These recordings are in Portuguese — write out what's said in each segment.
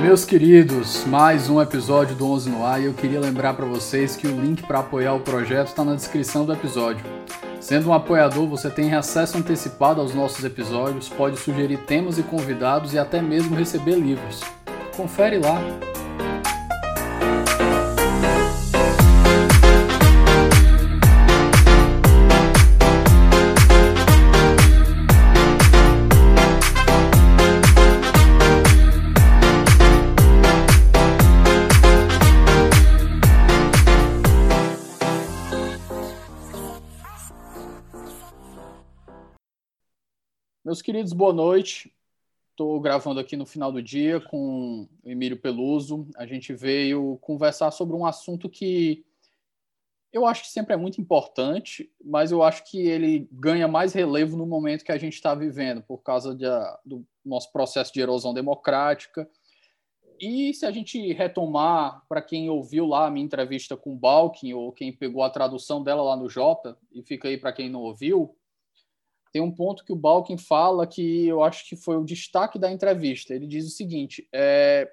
Meus queridos, mais um episódio do 11 no ar e eu queria lembrar para vocês que o link para apoiar o projeto está na descrição do episódio. Sendo um apoiador, você tem acesso antecipado aos nossos episódios, pode sugerir temas e convidados e até mesmo receber livros. Confere lá. Meus queridos, boa noite. Estou gravando aqui no final do dia com o Emílio Peluso. A gente veio conversar sobre um assunto que eu acho que sempre é muito importante, mas eu acho que ele ganha mais relevo no momento que a gente está vivendo, por causa de, do nosso processo de erosão democrática. E se a gente retomar, para quem ouviu lá a minha entrevista com o Balkin, ou quem pegou a tradução dela lá no Jota, e fica aí para quem não ouviu, tem um ponto que o Balkin fala que eu acho que foi o destaque da entrevista. Ele diz o seguinte, é,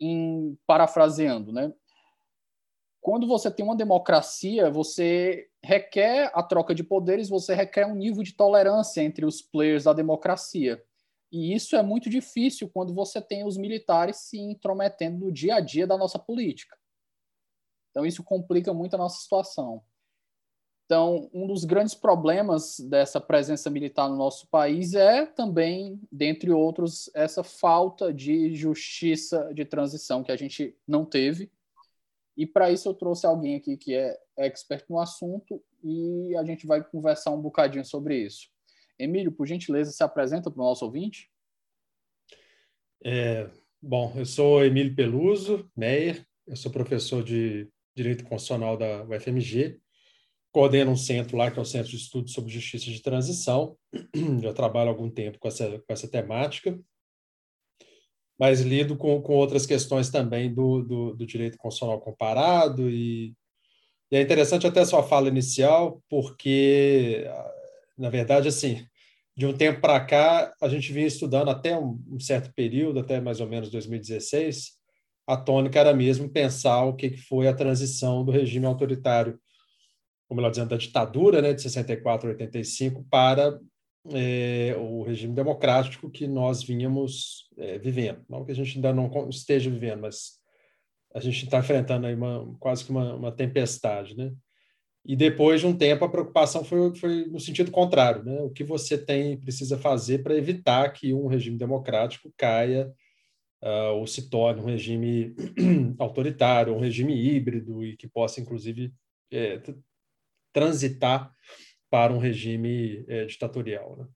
em parafraseando, né? Quando você tem uma democracia, você requer a troca de poderes, você requer um nível de tolerância entre os players da democracia. E isso é muito difícil quando você tem os militares se intrometendo no dia a dia da nossa política. Então, isso complica muito a nossa situação. Então, um dos grandes problemas dessa presença militar no nosso país é também, dentre outros, essa falta de justiça de transição que a gente não teve. E para isso eu trouxe alguém aqui que é expert no assunto e a gente vai conversar um bocadinho sobre isso. Emílio, por gentileza, se apresenta para o nosso ouvinte. É, bom, eu sou Emílio Peluso, Meyer, eu sou professor de Direito Constitucional da UFMG coordeno um centro lá, que é o Centro de Estudos sobre Justiça de Transição. Já trabalho há algum tempo com essa, com essa temática, mas lido com, com outras questões também do, do, do direito constitucional comparado. E, e, é interessante até a sua fala inicial, porque, na verdade, assim, de um tempo para cá, a gente vinha estudando até um, um certo período, até mais ou menos 2016, a tônica era mesmo pensar o que foi a transição do regime autoritário como ela dizendo, da ditadura né, de 64 a 85 para é, o regime democrático que nós vínhamos é, vivendo. Não que a gente ainda não esteja vivendo, mas a gente está enfrentando aí uma, quase que uma, uma, tempestade. Né? E depois de um tempo, a preocupação foi, foi no sentido contrário. Né? O que você tem precisa fazer para evitar que um regime democrático caia uh, ou se torne um regime autoritário, um regime híbrido e que possa, inclusive, é, transitar para um regime é, ditatorial. Né?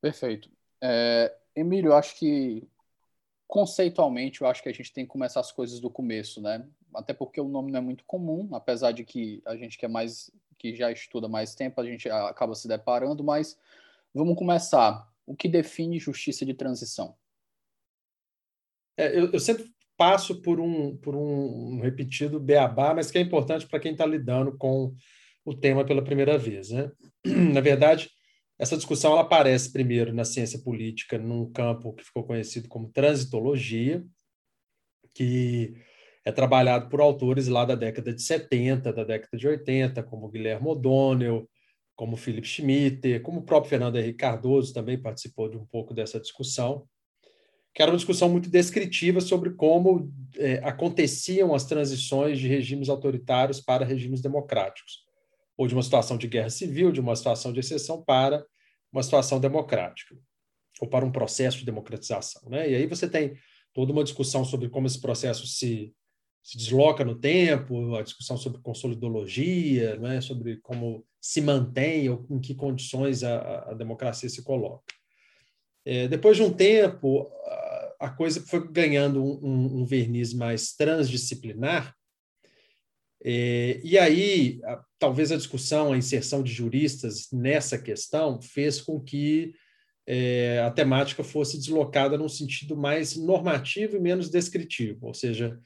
Perfeito. É, Emílio, eu acho que conceitualmente eu acho que a gente tem que começar as coisas do começo, né? Até porque o nome não é muito comum, apesar de que a gente que é mais que já estuda mais tempo, a gente acaba se deparando, mas vamos começar. O que define justiça de transição? É, eu, eu, sempre passo por um, por um, repetido beabá, mas que é importante para quem está lidando com o tema pela primeira vez. Né? Na verdade, essa discussão ela aparece primeiro na ciência política, num campo que ficou conhecido como transitologia, que é trabalhado por autores lá da década de 70, da década de 80, como Guilherme O'Donnell, como Philip Schmitt, como o próprio Fernando Henrique Cardoso também participou de um pouco dessa discussão que era uma discussão muito descritiva sobre como é, aconteciam as transições de regimes autoritários para regimes democráticos, ou de uma situação de guerra civil, de uma situação de exceção para uma situação democrática, ou para um processo de democratização. Né? E aí você tem toda uma discussão sobre como esse processo se, se desloca no tempo, a discussão sobre consolidologia, né? sobre como se mantém ou em que condições a, a democracia se coloca. É, depois de um tempo, a coisa foi ganhando um, um verniz mais transdisciplinar. É, e aí, a, talvez a discussão, a inserção de juristas nessa questão fez com que é, a temática fosse deslocada num sentido mais normativo e menos descritivo, ou seja,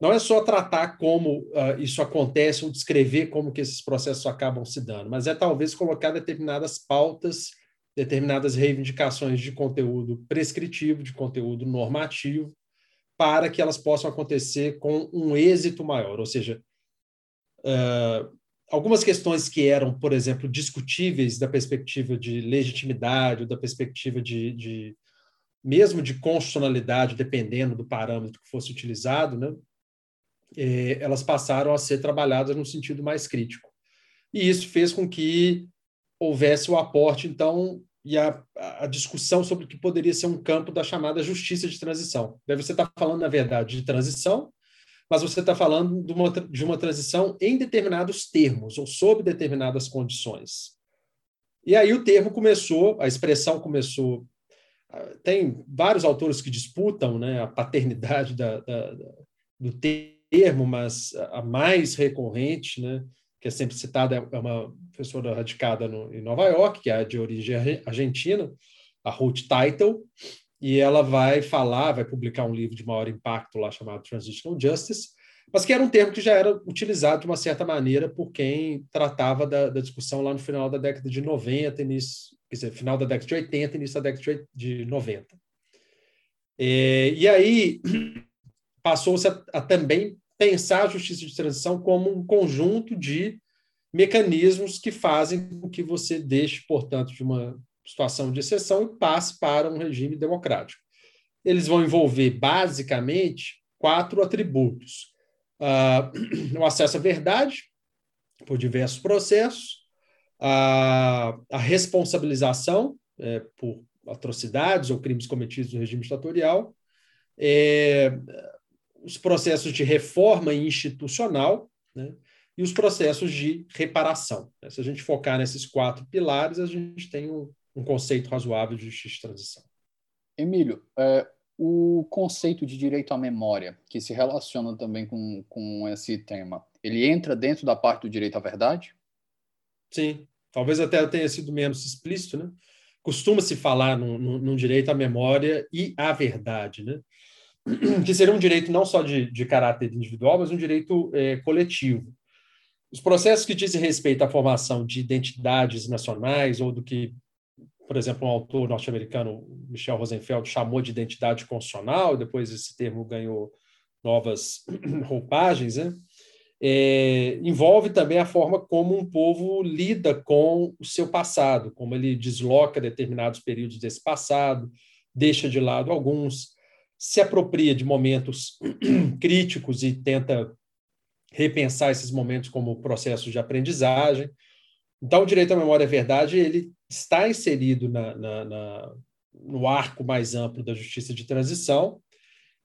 não é só tratar como uh, isso acontece ou descrever como que esses processos acabam se dando, mas é talvez colocar determinadas pautas determinadas reivindicações de conteúdo prescritivo, de conteúdo normativo, para que elas possam acontecer com um êxito maior. Ou seja, uh, algumas questões que eram, por exemplo, discutíveis da perspectiva de legitimidade, ou da perspectiva de, de mesmo de constitucionalidade, dependendo do parâmetro que fosse utilizado, né, é, elas passaram a ser trabalhadas no sentido mais crítico. E isso fez com que houvesse o aporte, então, e a, a, discussão sobre o que poderia ser um campo da chamada justiça de transição. Deve você estar tá falando, na verdade, de transição, mas você está falando de uma, de uma transição em determinados termos, ou sob determinadas condições. E aí o termo começou, a expressão começou. Tem vários autores que disputam né, a paternidade da, da, da, do termo, mas a mais recorrente, né, que é sempre citada, é uma professora radicada no, em Nova York, que é de origem argentina, a Ruth Title, e ela vai falar, vai publicar um livro de maior impacto lá chamado Transitional Justice, mas que era um termo que já era utilizado de uma certa maneira por quem tratava da, da discussão lá no final da década de 90, início, quer dizer, final da década de 80, início da década de 90. É, e aí passou-se a, a também pensar a justiça de transição como um conjunto de mecanismos que fazem com que você deixe, portanto, de uma situação de exceção e passe para um regime democrático. Eles vão envolver, basicamente, quatro atributos: uh, o acesso à verdade, por diversos processos, a, a responsabilização é, por atrocidades ou crimes cometidos no regime ditatorial, é, os processos de reforma institucional né, e os processos de reparação. Se a gente focar nesses quatro pilares, a gente tem um, um conceito razoável de justiça de transição. Emílio, é, o conceito de direito à memória, que se relaciona também com, com esse tema, ele entra dentro da parte do direito à verdade? Sim, talvez até tenha sido menos explícito, né? Costuma-se falar num, direito à memória e à verdade, né? que seria um direito não só de, de caráter individual, mas um direito é, coletivo. Os processos que dizem respeito à formação de identidades nacionais, ou do que, por exemplo, um autor norte-americano, Michel Rosenfeld, chamou de identidade constitucional, depois esse termo ganhou novas roupagens, né? É, envolve também a forma como um povo lida com o seu passado, como ele desloca determinados períodos desse passado, deixa de lado alguns, se apropria de momentos críticos e tenta repensar esses momentos como processos de aprendizagem. Então, o direito à memória e verdade ele está inserido na, na, na, no arco mais amplo da justiça de transição,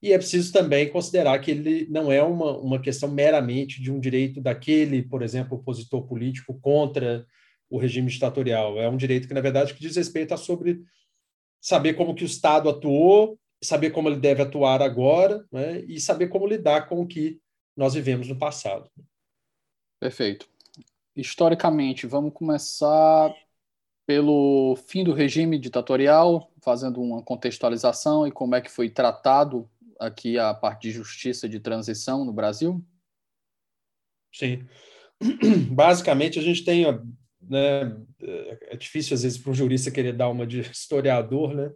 e é preciso também considerar que ele não é uma, uma questão meramente de um direito daquele, por exemplo, opositor político contra o regime ditatorial. É um direito que, na verdade, que diz respeito a sobre saber como que o Estado atuou saber como ele deve atuar agora né, e saber como lidar com o que nós vivemos no passado. Perfeito. Historicamente, vamos começar pelo fim do regime ditatorial, fazendo uma contextualização e como é que foi tratado aqui a parte de justiça de transição no Brasil? Sim. Basicamente, a gente tem. Né, é difícil, às vezes, para um jurista querer dar uma de historiador, né?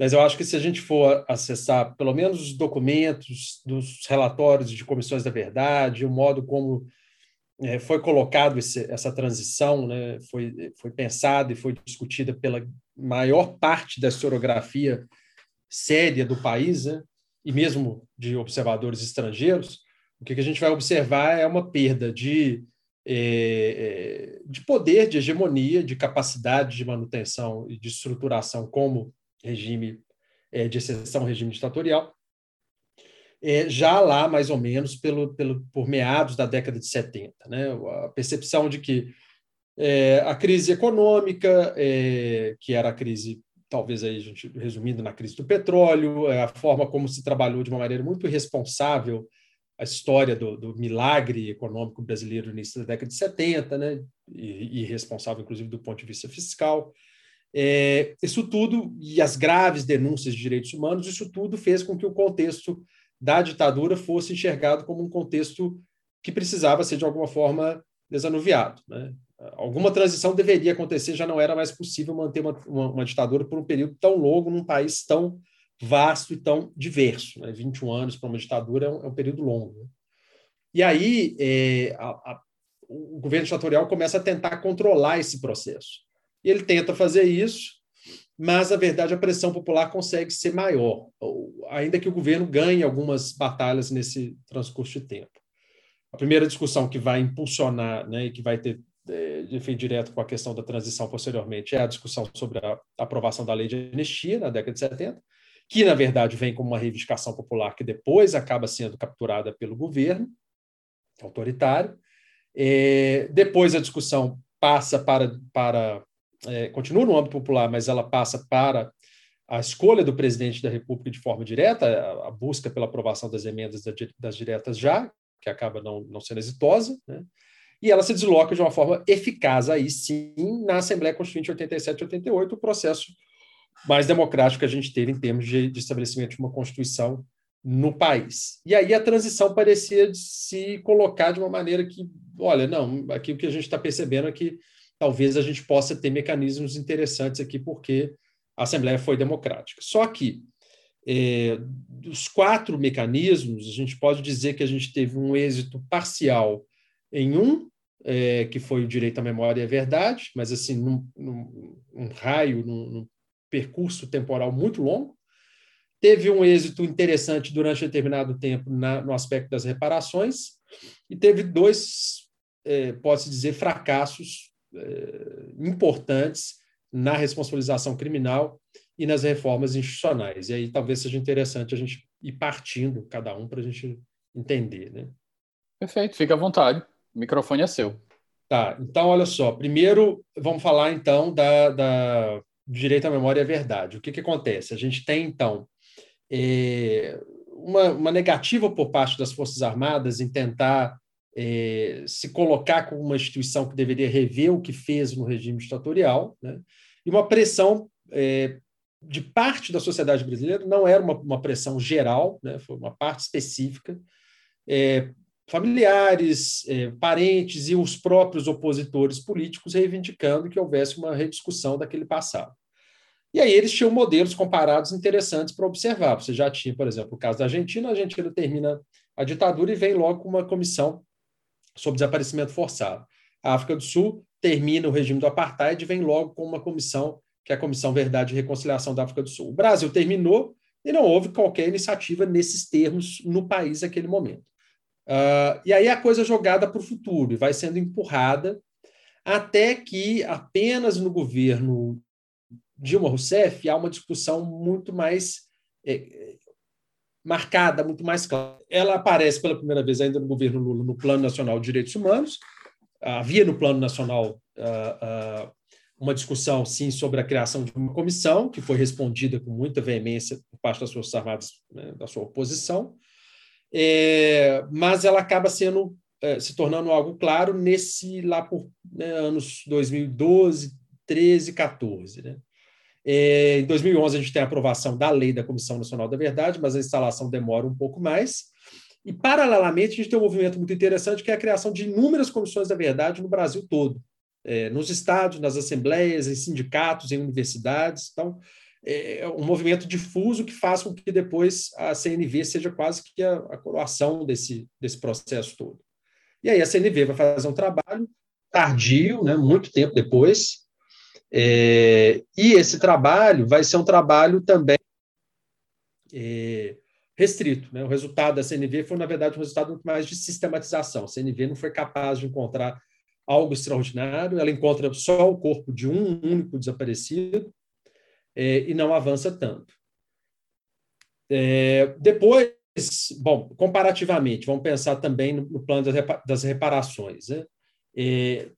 Mas eu acho que se a gente for acessar pelo menos os documentos dos relatórios de comissões da verdade, o modo como é, foi colocado esse, essa transição, né, foi, foi pensada e foi discutida pela maior parte da historiografia séria do país, né, e mesmo de observadores estrangeiros, o que a gente vai observar é uma perda de, é, é, de poder, de hegemonia, de capacidade de manutenção e de estruturação como regime é, de exceção, regime ditatorial, é, já lá, mais ou menos, pelo, pelo, por meados da década de 70. Né? A percepção de que é, a crise econômica, é, que era a crise, talvez aí, a gente, resumindo, na crise do petróleo, é, a forma como se trabalhou de uma maneira muito irresponsável a história do, do milagre econômico brasileiro no início da década de 70, né? e, e responsável, inclusive, do ponto de vista fiscal, é, isso tudo, e as graves denúncias de direitos humanos, isso tudo fez com que o contexto da ditadura fosse enxergado como um contexto que precisava ser, de alguma forma, desanuviado. Né? Alguma transição deveria acontecer, já não era mais possível manter uma, uma, uma ditadura por um período tão longo num país tão vasto e tão diverso. Né? 21 anos para uma ditadura é um, é um período longo. Né? E aí é, a, a, o governo ditatorial começa a tentar controlar esse processo. E ele tenta fazer isso, mas, na verdade, a pressão popular consegue ser maior, ainda que o governo ganhe algumas batalhas nesse transcurso de tempo. A primeira discussão que vai impulsionar né, e que vai ter é, efeito direto com a questão da transição posteriormente é a discussão sobre a aprovação da lei de anistia na década de 70, que, na verdade, vem como uma reivindicação popular que depois acaba sendo capturada pelo governo autoritário. É, depois a discussão passa para, para é, continua no âmbito popular, mas ela passa para a escolha do presidente da República de forma direta, a, a busca pela aprovação das emendas da, das diretas já, que acaba não, não sendo exitosa, né? e ela se desloca de uma forma eficaz aí sim na Assembleia Constituinte 87 e 88, o processo mais democrático que a gente teve em termos de, de estabelecimento de uma Constituição no país. E aí a transição parecia se colocar de uma maneira que, olha, não, aqui o que a gente está percebendo é que talvez a gente possa ter mecanismos interessantes aqui, porque a Assembleia foi democrática. Só que é, dos quatro mecanismos, a gente pode dizer que a gente teve um êxito parcial em um, é, que foi o direito à memória e à verdade, mas assim, num, num, num raio, num, num, percurso temporal muito longo. Teve um êxito interessante durante determinado tempo na, no aspecto das reparações, e teve dois, é, pode-se dizer, fracassos importantes na responsabilização criminal e nas reformas institucionais. E aí talvez seja interessante a gente ir partindo cada um para a gente entender. Né? Perfeito, fica à vontade. O microfone é seu. Tá, então olha só. Primeiro, vamos falar então da, da direito à memória e à verdade. O que, que acontece? A gente tem, então, é, uma, uma, negativa por parte das Forças Armadas em tentar é, se colocar como uma instituição que deveria rever o que fez no regime ditatorial, né? e uma pressão é, de parte da sociedade brasileira, não era uma, uma pressão geral, né? foi uma parte específica, é, familiares, parentes e os próprios opositores políticos reivindicando que houvesse uma rediscussão daquele passado. E aí eles tinham modelos comparados interessantes para observar. Você já tinha, por exemplo, o caso da Argentina, a Argentina termina a ditadura e vem logo com uma comissão sobre desaparecimento forçado. A África do Sul termina o regime do apartheid e vem logo com uma comissão, que é a Comissão Verdade e Reconciliação da África do Sul. O Brasil terminou e não houve qualquer iniciativa nesses termos no país naquele momento. Uh, e aí a coisa é jogada para o futuro e vai sendo empurrada até que apenas no governo Dilma Rousseff há uma discussão muito mais é, marcada, muito mais clara. Ela aparece pela primeira vez ainda no governo Lula no Plano Nacional de Direitos Humanos. Havia no Plano Nacional uh, uh, uma discussão, sim, sobre a criação de uma comissão, que foi respondida com muita veemência por parte das Forças Armadas, né, da sua oposição, é, mas ela acaba sendo, é, se tornando algo claro nesse, lá por né, anos 2012, 13, 14, né? É, em 2011, a gente tem a aprovação da lei da Comissão Nacional da Verdade, mas a instalação demora um pouco mais. E, paralelamente, a gente tem um movimento muito interessante, que é a criação de inúmeras comissões da verdade no Brasil todo, é, nos estados, nas assembleias, em sindicatos, em universidades. Então, é um movimento difuso que faz com que depois a CNV seja quase que a, a coroação desse, desse processo todo. E aí a CNV vai fazer um trabalho tardio, né, muito tempo depois, é, e esse trabalho vai ser um trabalho também é, restrito. Né? O resultado da CNV foi, na verdade, um resultado muito mais de sistematização. A CNV não foi capaz de encontrar algo extraordinário, ela encontra só o corpo de um único desaparecido é, e não avança tanto. É, depois, bom, comparativamente, vamos pensar também no, no plano das reparações. Né? É,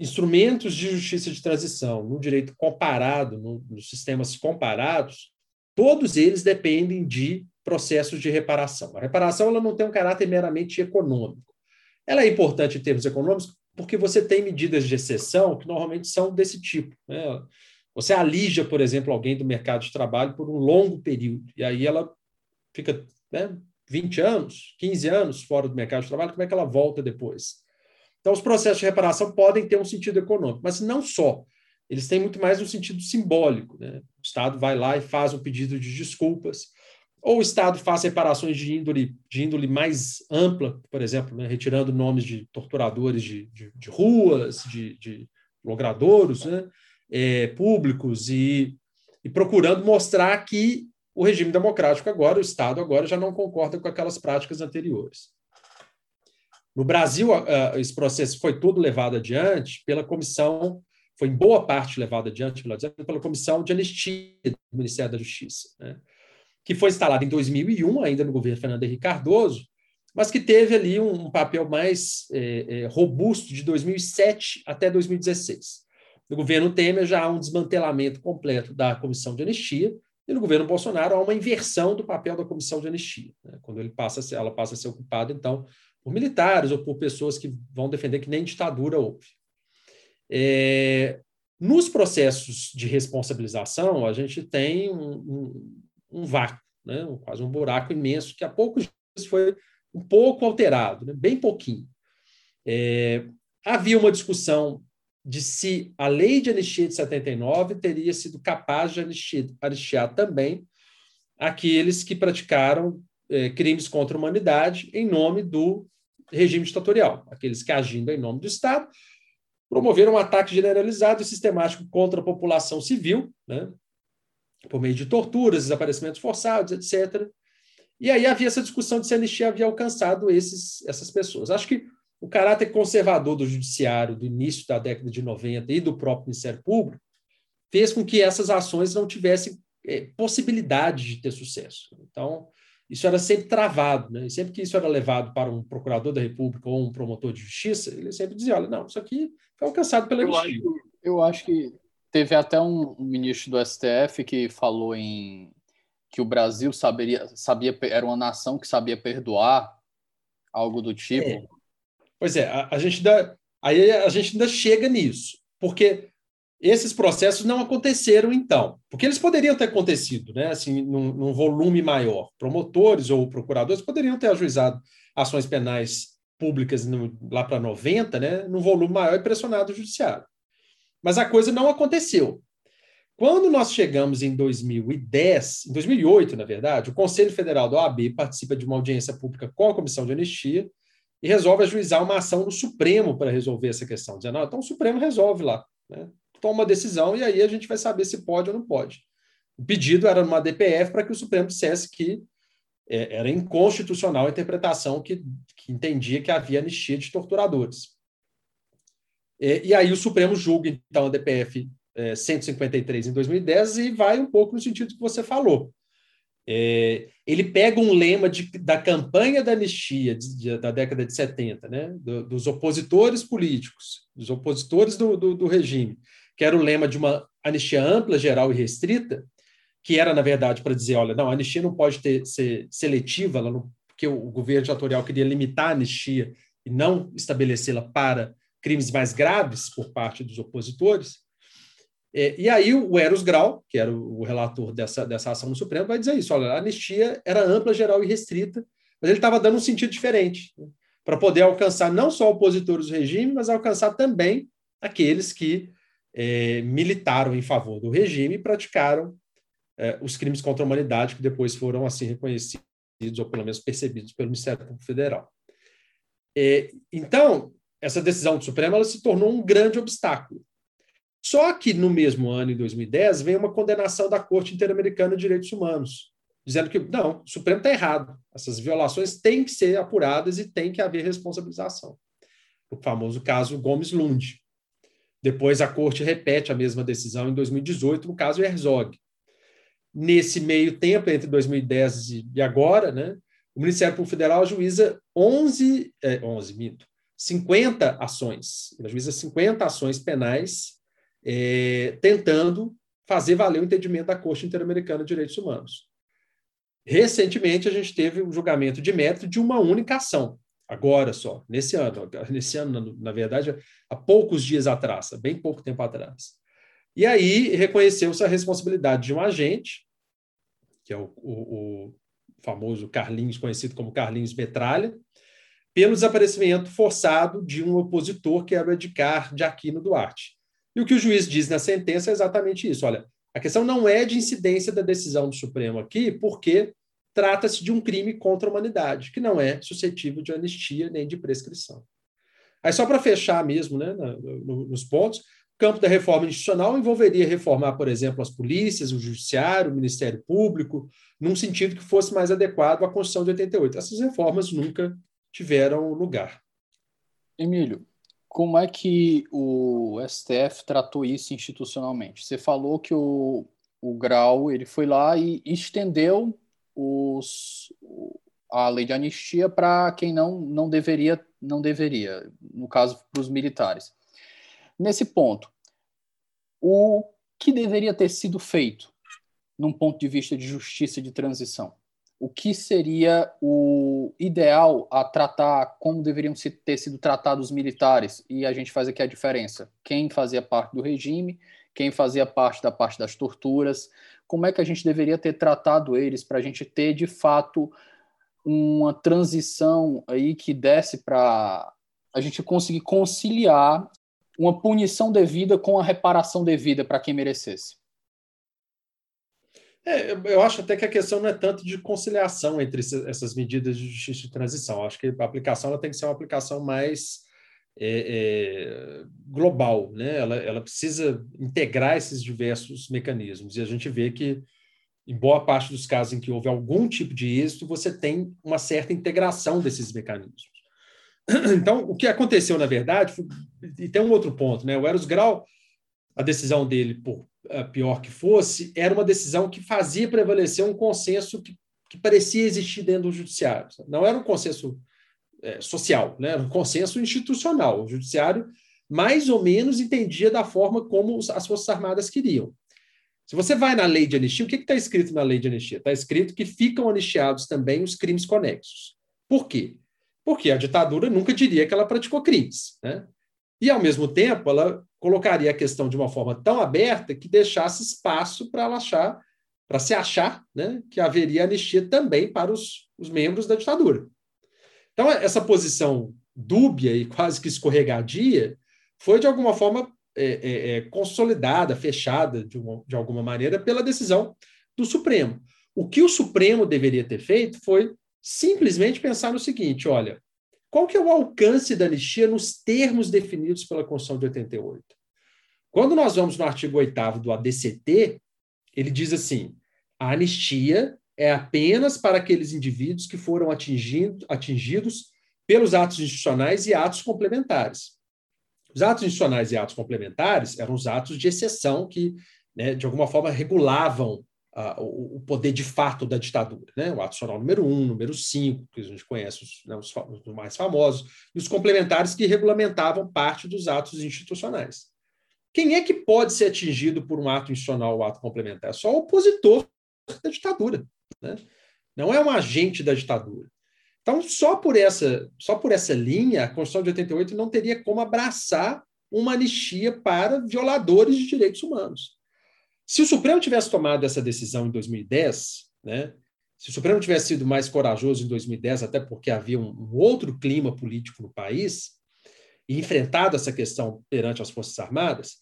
instrumentos de justiça de transição no direito comparado, no, nos sistemas comparados, todos eles dependem de processos de reparação. A reparação ela não tem um caráter meramente econômico. Ela é importante em termos econômicos porque você tem medidas de exceção que normalmente são desse tipo. Né? Você alija, por exemplo, alguém do mercado de trabalho por um longo período, e aí ela fica né, 20 anos, 15 anos fora do mercado de trabalho, como é que ela volta depois? Então, os processos de reparação podem ter um sentido econômico, mas não só. Eles têm muito mais um sentido simbólico. Né? O Estado vai lá e faz um pedido de desculpas, ou o Estado faz reparações de índole, de índole mais ampla, por exemplo, né? retirando nomes de torturadores de, de, de ruas, de, de logradouros né? é, públicos, e, e procurando mostrar que o regime democrático agora, o Estado agora, já não concorda com aquelas práticas anteriores. No Brasil, esse processo foi todo levado adiante pela comissão, foi em boa parte levado adiante pela comissão de anistia do Ministério da Justiça, né? que foi instalada em 2001, ainda no governo Fernando Henrique Cardoso, mas que teve ali um, papel mais é, é, robusto de 2007 até 2016. No governo Temer já há um desmantelamento completo da comissão de anistia, e no governo Bolsonaro há uma inversão do papel da comissão de anistia. Né? Quando ele passa ela passa a ser ocupada, então, por militares ou por pessoas que vão defender que nem ditadura houve. É, nos processos de responsabilização, a gente tem um, um, um vácuo, né? quase um buraco imenso, que há poucos dias foi um pouco alterado, né? bem pouquinho. É, havia uma discussão de se a lei de anistia de 79 teria sido capaz de anistiar, anistiar também aqueles que praticaram é, crimes contra a humanidade em nome do regime ditatorial, aqueles que, agindo em nome do Estado, promoveram um ataque generalizado e sistemático contra a população civil, né, por meio de torturas, desaparecimentos forçados, etc. E aí havia essa discussão de se a anistia havia alcançado esses, essas pessoas. Acho que o caráter conservador do judiciário do início da década de 90 e do próprio Ministério Público fez com que essas ações não tivessem é, possibilidade de ter sucesso. Então, isso era sempre travado, né? E sempre que isso era levado para um procurador da República ou um promotor de justiça, ele sempre dizia: olha, não, isso aqui foi alcançado pela eu acho, eu acho que teve até um, um, ministro do STF que falou em que o Brasil saberia, sabia era uma nação que sabia perdoar, algo do tipo. É. Pois é, a, a gente ainda, aí a gente ainda chega nisso, porque esses processos não aconteceram então, porque eles poderiam ter acontecido, né? Assim, num, num volume maior. Promotores ou procuradores poderiam ter ajuizado ações penais públicas no, lá para 90, né? Num volume maior e pressionado o judiciário. Mas a coisa não aconteceu. Quando nós chegamos em 2010, em 2008, na verdade, o Conselho Federal do OAB participa de uma audiência pública com a Comissão de Anistia e resolve ajuizar uma ação no Supremo para resolver essa questão. Dizendo, não, então o Supremo resolve lá. Né? Toma uma decisão e aí a gente vai saber se pode ou não pode. O pedido era numa DPF para que o Supremo dissesse que é, era inconstitucional a interpretação que, que entendia que havia anistia de torturadores. E, e aí o Supremo julga, então, a DPF é, 153 em 2010 e vai um pouco no sentido que você falou. É, ele pega um lema de, da campanha da anistia de, de, da década de 70, né, do, dos opositores políticos, dos opositores do, do, do regime, que era o lema de uma anistia ampla, geral e restrita, que era, na verdade, para dizer, olha, não, a anistia não pode ter, ser seletiva, não, porque o governo ditatorial queria limitar a anistia e não estabelecê-la para crimes mais graves por parte dos opositores. É, e aí o Eros Grau, que era o relator dessa, dessa ação no Supremo, vai dizer isso, olha, a anistia era ampla, geral e restrita, mas ele estava dando um sentido diferente, né, para poder alcançar não só opositores do regime, mas alcançar também aqueles que é, militaram em favor do regime e praticaram é, os crimes contra a humanidade que depois foram assim reconhecidos ou pelo menos percebidos pelo Ministério Público Federal. É, então, essa decisão do Supremo ela se tornou um grande obstáculo. Só que no mesmo ano, em 2010, vem uma condenação da Corte Interamericana de Direitos Humanos, dizendo que não, o Supremo está errado. Essas violações têm que ser apuradas e tem que haver responsabilização. O famoso caso Gomes Lund. Depois a corte repete a mesma decisão em 2018, no caso Herzog. Nesse meio tempo, entre 2010 e agora, né, o Ministério Público Federal ajuiza 11, é, 11 minto, 50 ações. Ajuiza 50 ações penais é, tentando fazer valer o entendimento da Corte Interamericana de Direitos Humanos. Recentemente, a gente teve um julgamento de mérito de uma única ação, agora só, nesse ano, nesse ano, na verdade, há poucos dias atrás, há bem pouco tempo atrás. E aí reconheceu-se a responsabilidade de um agente, que é o, o, o, famoso Carlinhos, conhecido como Carlinhos Metralha, pelo desaparecimento forçado de um opositor, que era o Edgar de Aquino Duarte. E o que o juiz diz na sentença é exatamente isso. Olha, a questão não é de incidência da decisão do Supremo aqui, porque trata-se de um crime contra a humanidade, que não é suscetível de anistia nem de prescrição. Aí, só para fechar mesmo né, nos pontos, o campo da reforma institucional envolveria reformar, por exemplo, as polícias, o judiciário, o Ministério Público, num sentido que fosse mais adequado à Constituição de 88. Essas reformas nunca tiveram lugar. Emílio, como é que o STF tratou isso institucionalmente? Você falou que o, o Grau ele foi lá e estendeu os, a lei de anistia para quem não, não deveria, não deveria, no caso para os militares. Nesse ponto, o que deveria ter sido feito num ponto de vista de justiça de transição? O que seria o ideal a tratar, como deveriam ter sido tratados os militares? E a gente faz aqui a diferença. Quem fazia parte do regime, quem fazia parte da parte das torturas, como é que a gente deveria ter tratado eles para a gente ter, de fato, uma transição aí que desse para a gente conseguir conciliar uma punição devida com a reparação devida para quem merecesse. É, eu acho até que a questão não é tanto de conciliação entre essas medidas de justiça de transição. Eu acho que a aplicação ela tem que ser uma aplicação mais é, é, global, né? Ela, ela precisa integrar esses diversos mecanismos. E a gente vê que em boa parte dos casos em que houve algum tipo de êxito, você tem uma certa integração desses mecanismos. Então, o que aconteceu, na verdade, foi, e tem um outro ponto, né? O Eros Grau, a decisão dele, por pior que fosse, era uma decisão que fazia prevalecer um consenso que, que parecia existir dentro do judiciário. Não era um consenso é, social, né? era um consenso institucional. O judiciário mais ou menos entendia da forma como as Forças Armadas queriam. Se você vai na lei de anistia, o que está escrito na lei de anistia? Está escrito que ficam anistiados também os crimes conexos. Por quê? Porque a ditadura nunca diria que ela praticou crimes. Né? E, ao mesmo tempo, ela colocaria a questão de uma forma tão aberta que deixasse espaço para ela achar, para se achar né, que haveria anistia também para os, os membros da ditadura. Então, essa posição dúbia e quase que escorregadia foi, de alguma forma, é, é, é, consolidada, fechada de, uma, de alguma maneira pela decisão do Supremo. O que o Supremo deveria ter feito foi simplesmente pensar no seguinte: olha, qual que é o alcance da anistia nos termos definidos pela Constituição de 88? Quando nós vamos no artigo 8 do ADCT, ele diz assim: a anistia é apenas para aqueles indivíduos que foram atingido, atingidos pelos atos institucionais e atos complementares. Os atos institucionais e atos complementares eram os atos de exceção que, né, de alguma forma, regulavam uh, o, poder de fato da ditadura. Né? O ato institucional número 1, número 5, que a gente conhece os, né, os, os mais famosos, e os complementares que regulamentavam parte dos atos institucionais. Quem é que pode ser atingido por um ato institucional ou ato complementar? É só o opositor da ditadura. Né? Não é um agente da ditadura. Então, só por essa, só por essa linha, a Constituição de 88 não teria como abraçar uma anistia para violadores de direitos humanos. Se o Supremo tivesse tomado essa decisão em 2010, né, se o Supremo tivesse sido mais corajoso em 2010, até porque havia um, um outro clima político no país, e enfrentado essa questão perante as Forças Armadas,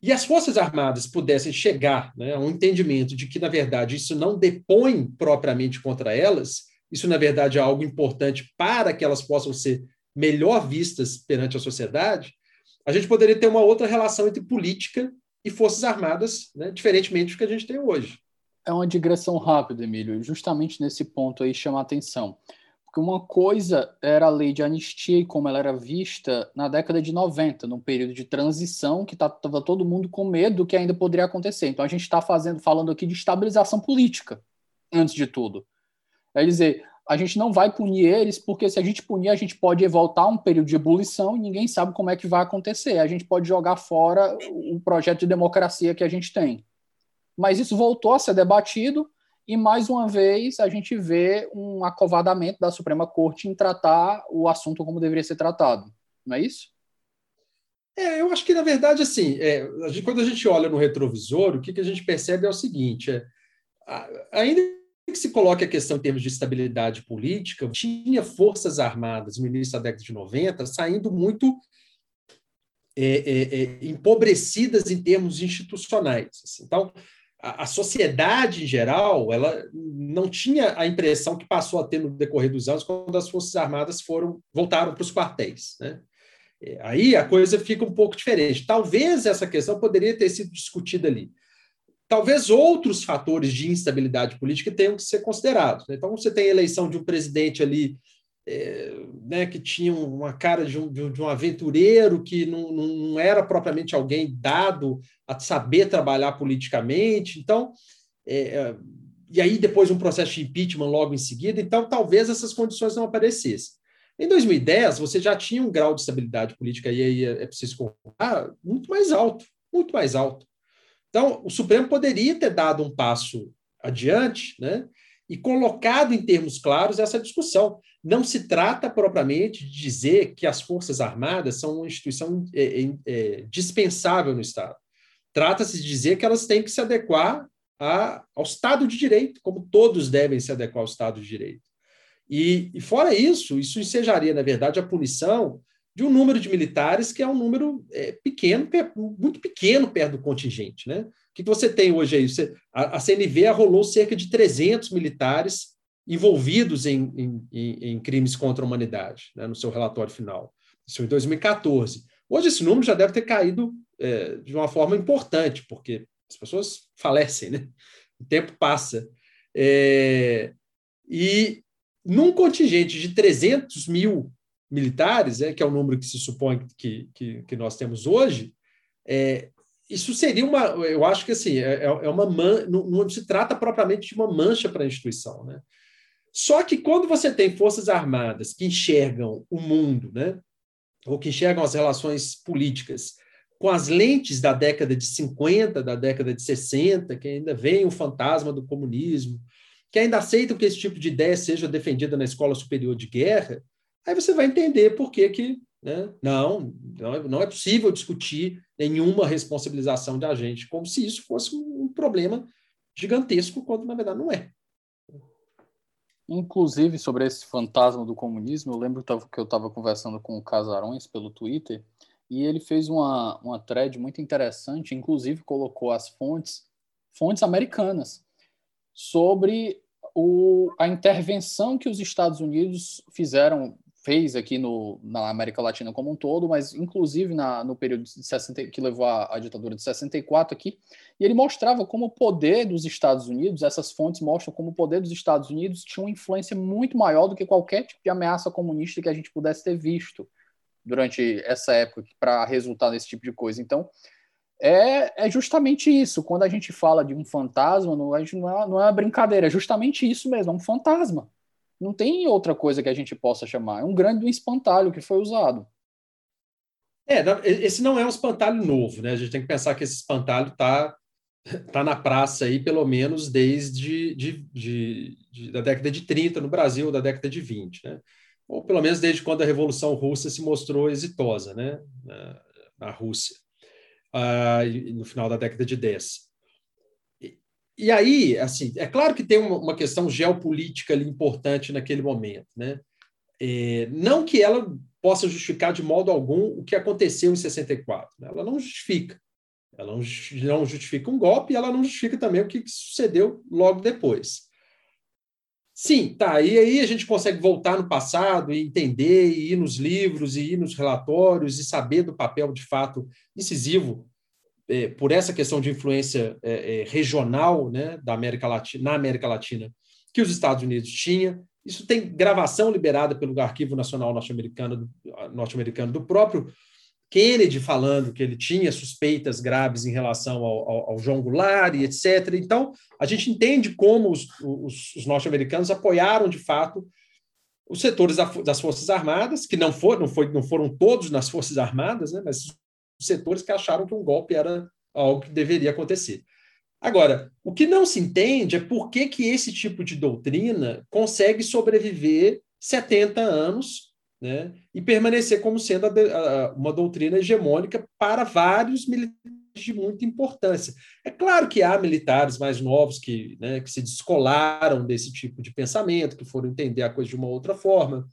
e as Forças Armadas pudessem chegar né, a um entendimento de que, na verdade, isso não depõe propriamente contra elas, isso, na verdade, é algo importante para que elas possam ser melhor vistas perante a sociedade, a gente poderia ter uma outra relação entre política e Forças Armadas, né, diferentemente do que a gente tem hoje. É uma digressão rápida, Emílio, justamente nesse ponto aí chama a atenção. Porque uma coisa era a lei de anistia e como ela era vista na década de 90, num período de transição que estava tá, todo mundo com medo do que ainda poderia acontecer. Então a gente está fazendo, falando aqui de estabilização política, antes de tudo. É dizer, a gente não vai punir eles, porque se a gente punir, a gente pode voltar a um período de ebulição e ninguém sabe como é que vai acontecer. A gente pode jogar fora o projeto de democracia que a gente tem. Mas isso voltou a ser debatido e, mais uma vez, a gente vê um acovardamento da Suprema Corte em tratar o assunto como deveria ser tratado. Não é isso? É, eu acho que, na verdade, assim, é, a gente, quando a gente olha no retrovisor, o que, que a gente percebe é o seguinte: é, ainda que se coloca a questão em termos de estabilidade política, tinha forças armadas no início da década de 90 saindo muito é, é, é, empobrecidas em termos institucionais. Assim. Então, a, a, sociedade em geral, ela não tinha a impressão que passou a ter no decorrer dos anos quando as forças armadas foram voltaram para os quartéis, né? É, aí a coisa fica um pouco diferente. Talvez essa questão poderia ter sido discutida ali talvez outros fatores de instabilidade política tenham que ser considerados. Né? Então, você tem a eleição de um presidente ali é, né, que tinha uma cara de um, de um aventureiro, que não, não era propriamente alguém dado a saber trabalhar politicamente. Então, é, é, e aí depois um processo de impeachment logo em seguida. Então, talvez essas condições não aparecessem. Em 2010, você já tinha um grau de estabilidade política, e aí é, é preciso concordar, muito mais alto, muito mais alto. Então, o Supremo poderia ter dado um passo adiante, né? E colocado em termos claros essa discussão. Não se trata propriamente de dizer que as Forças Armadas são uma instituição é, é, é dispensável no Estado. Trata-se de dizer que elas têm que se adequar a, ao Estado de Direito, como todos devem se adequar ao Estado de Direito. E, e fora isso, isso ensejaria, na verdade, a punição de um número de militares que é um número é, pequeno, muito pequeno perto do contingente. Né? O que você tem hoje aí? Você, a, a CNV arrolou cerca de 300 militares envolvidos em, em, em, crimes contra a humanidade, né, no seu relatório final. Isso em 2014. Hoje esse número já deve ter caído é, de uma forma importante, porque as pessoas falecem, né? o tempo passa. É, e num contingente de 300 mil militares, é, que é o número que se supõe que, que, que nós temos hoje, é, isso seria uma, eu acho que assim, é, é uma man, não, não, se trata propriamente de uma mancha para a instituição, né? Só que quando você tem forças armadas que enxergam o mundo, né, ou que enxergam as relações políticas com as lentes da década de 50, da década de 60, que ainda vem o fantasma do comunismo, que ainda aceitam que esse tipo de ideia seja defendida na escola superior de guerra, Aí você vai entender por que, que né? não, não é possível discutir nenhuma responsabilização de agente, como se isso fosse um problema gigantesco, quando na verdade não é. Inclusive, sobre esse fantasma do comunismo, eu lembro que eu estava conversando com o Casarões pelo Twitter, e ele fez uma, uma thread muito interessante, inclusive colocou as fontes, fontes americanas, sobre o, a intervenção que os Estados Unidos fizeram fez aqui no, na América Latina como um todo, mas inclusive na, no período de 60, que levou à, ditadura de 64 aqui, e ele mostrava como o poder dos Estados Unidos, essas fontes mostram como o poder dos Estados Unidos tinha uma influência muito maior do que qualquer tipo de ameaça comunista que a gente pudesse ter visto durante essa época para resultar nesse tipo de coisa. Então, é, é, justamente isso. Quando a gente fala de um fantasma, não, é, não, é, não é uma brincadeira, é justamente isso mesmo, é um fantasma. Não tem outra coisa que a gente possa chamar. É um grande espantalho que foi usado. É, esse não é um espantalho novo, né? A gente tem que pensar que esse espantalho está tá na praça aí pelo menos desde de, de, de, da década de 30 no Brasil, da década de 20, né? Ou pelo menos desde quando a Revolução Russa se mostrou exitosa, né? Na, na Rússia, ah, no final da década de 10. E aí, assim, é claro que tem uma, questão geopolítica ali importante naquele momento, né? É, não que ela possa justificar de modo algum o que aconteceu em 64. Né? Ela não justifica. Ela não justifica um golpe e ela não justifica também o que sucedeu logo depois. Sim, tá. E aí a gente consegue voltar no passado e entender, e ir nos livros, e ir nos relatórios, e saber do papel de fato incisivo é, por essa questão de influência é, é, regional né, da América Latina, na América Latina que os Estados Unidos tinha. Isso tem gravação liberada pelo Arquivo Nacional Norte-Americano norte-americano do próprio Kennedy falando que ele tinha suspeitas graves em relação ao, ao, ao João Goulart e etc. Então, a gente entende como os, os, os norte-americanos apoiaram, de fato, os setores das Forças Armadas, que não foram, não, foi, não foram todos nas Forças Armadas, né, mas setores que acharam que um golpe era algo que deveria acontecer. Agora, o que não se entende é por que, que esse tipo de doutrina consegue sobreviver 70 anos né, e permanecer como sendo a, a, uma doutrina hegemônica para vários de muita importância. É claro que há militares mais novos que, né, que se descolaram desse tipo de pensamento, que foram entender a coisa de uma outra forma.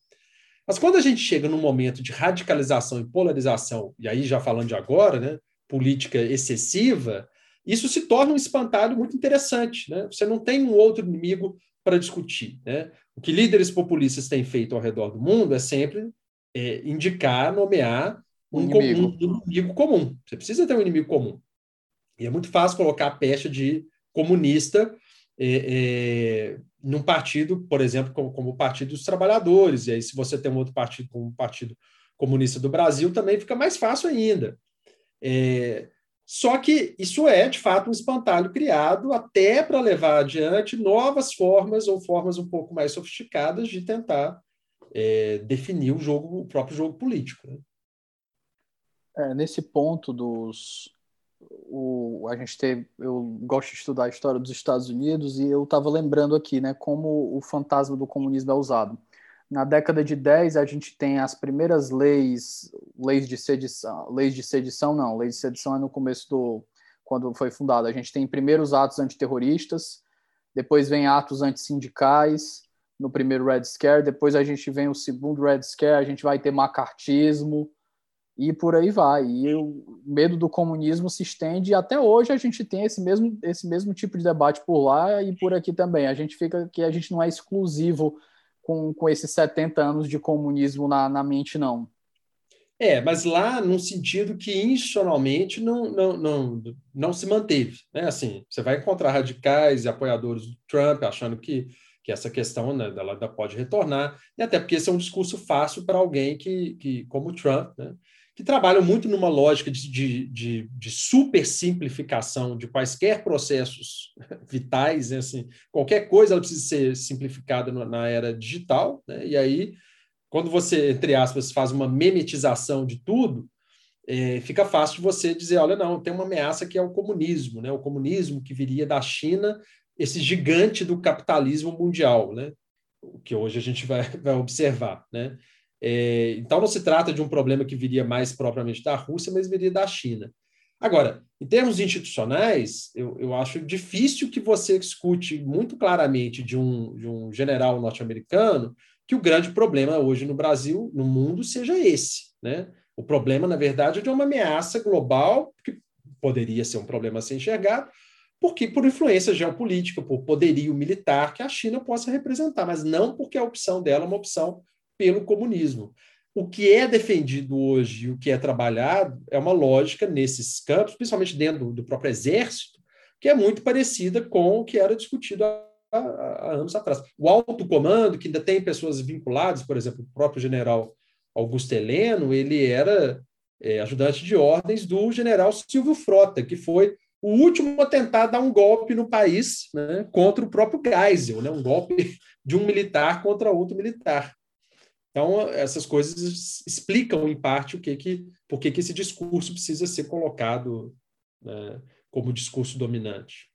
Mas quando a gente chega num momento de radicalização e polarização, e aí já falando de agora, né, política excessiva, isso se torna um espantalho muito interessante. Né? Você não tem um outro inimigo para discutir. Né? O que líderes populistas têm feito ao redor do mundo é sempre é, indicar, nomear um, inimigo. um inimigo comum. Você precisa ter um inimigo comum. E é muito fácil colocar a pecha de comunista é, é, num partido, por exemplo, como, como, o Partido dos Trabalhadores. E aí, se você tem um outro partido como o Partido Comunista do Brasil, também fica mais fácil ainda. É, só que isso é, de fato, um espantalho criado até para levar adiante novas formas ou formas um pouco mais sofisticadas de tentar é, definir o jogo, o próprio jogo político. Né? É, nesse ponto dos o, a gente teve, eu gosto de estudar a história dos Estados Unidos e eu estava lembrando aqui, né, como o fantasma do comunismo é usado. Na década de 10, a gente tem as primeiras leis, leis de sedição, leis de sedição não, leis de sedição é no começo do, quando foi fundada. A gente tem primeiros atos antiterroristas, depois vem atos antissindicais, no primeiro Red Scare, depois a gente vem o segundo Red Scare, a gente vai ter macartismo, e por aí vai. E o medo do comunismo se estende e até hoje a gente tem esse mesmo, esse mesmo tipo de debate por lá e por aqui também. A gente fica que a gente não é exclusivo com, com esses 70 anos de comunismo na, na mente, não. É, mas lá num sentido que institucionalmente não, não, não, não se manteve. Né? Assim, você vai encontrar radicais e apoiadores do Trump achando que, que essa questão né, dela pode retornar, e até porque esse é um discurso fácil para alguém que, que, como o Trump, né, que trabalham muito numa lógica de, de, de, de super simplificação de quaisquer processos vitais, né? assim, qualquer coisa ela precisa ser simplificada na era digital, né? e aí, quando você, entre aspas, faz uma memetização de tudo, é, fica fácil você dizer, olha, não, tem uma ameaça que é o comunismo, né? o comunismo que viria da China, esse gigante do capitalismo mundial, né? o que hoje a gente vai, vai observar, né? É, então, não se trata de um problema que viria mais propriamente da Rússia, mas viria da China. Agora, em termos institucionais, eu, eu acho difícil que você escute muito claramente de um, de um general norte-americano que o grande problema hoje no Brasil, no mundo, seja esse. Né? O problema, na verdade, é de uma ameaça global, que poderia ser um problema a ser enxergado, porque por influência geopolítica, por poderio militar que a China possa representar, mas não porque a opção dela é uma opção pelo comunismo. O que é defendido hoje e o que é trabalhado é uma lógica nesses campos, principalmente dentro do próprio exército, que é muito parecida com o que era discutido há, anos atrás. O alto comando, que ainda tem pessoas vinculadas, por exemplo, o próprio general Augusto Heleno, ele era é, ajudante de ordens do general Silvio Frota, que foi o último a tentar dar um golpe no país né, contra o próprio Geisel, né, um golpe de um militar contra outro militar. Então, essas coisas explicam, em parte, o que que, por que, esse discurso precisa ser colocado né, como discurso dominante.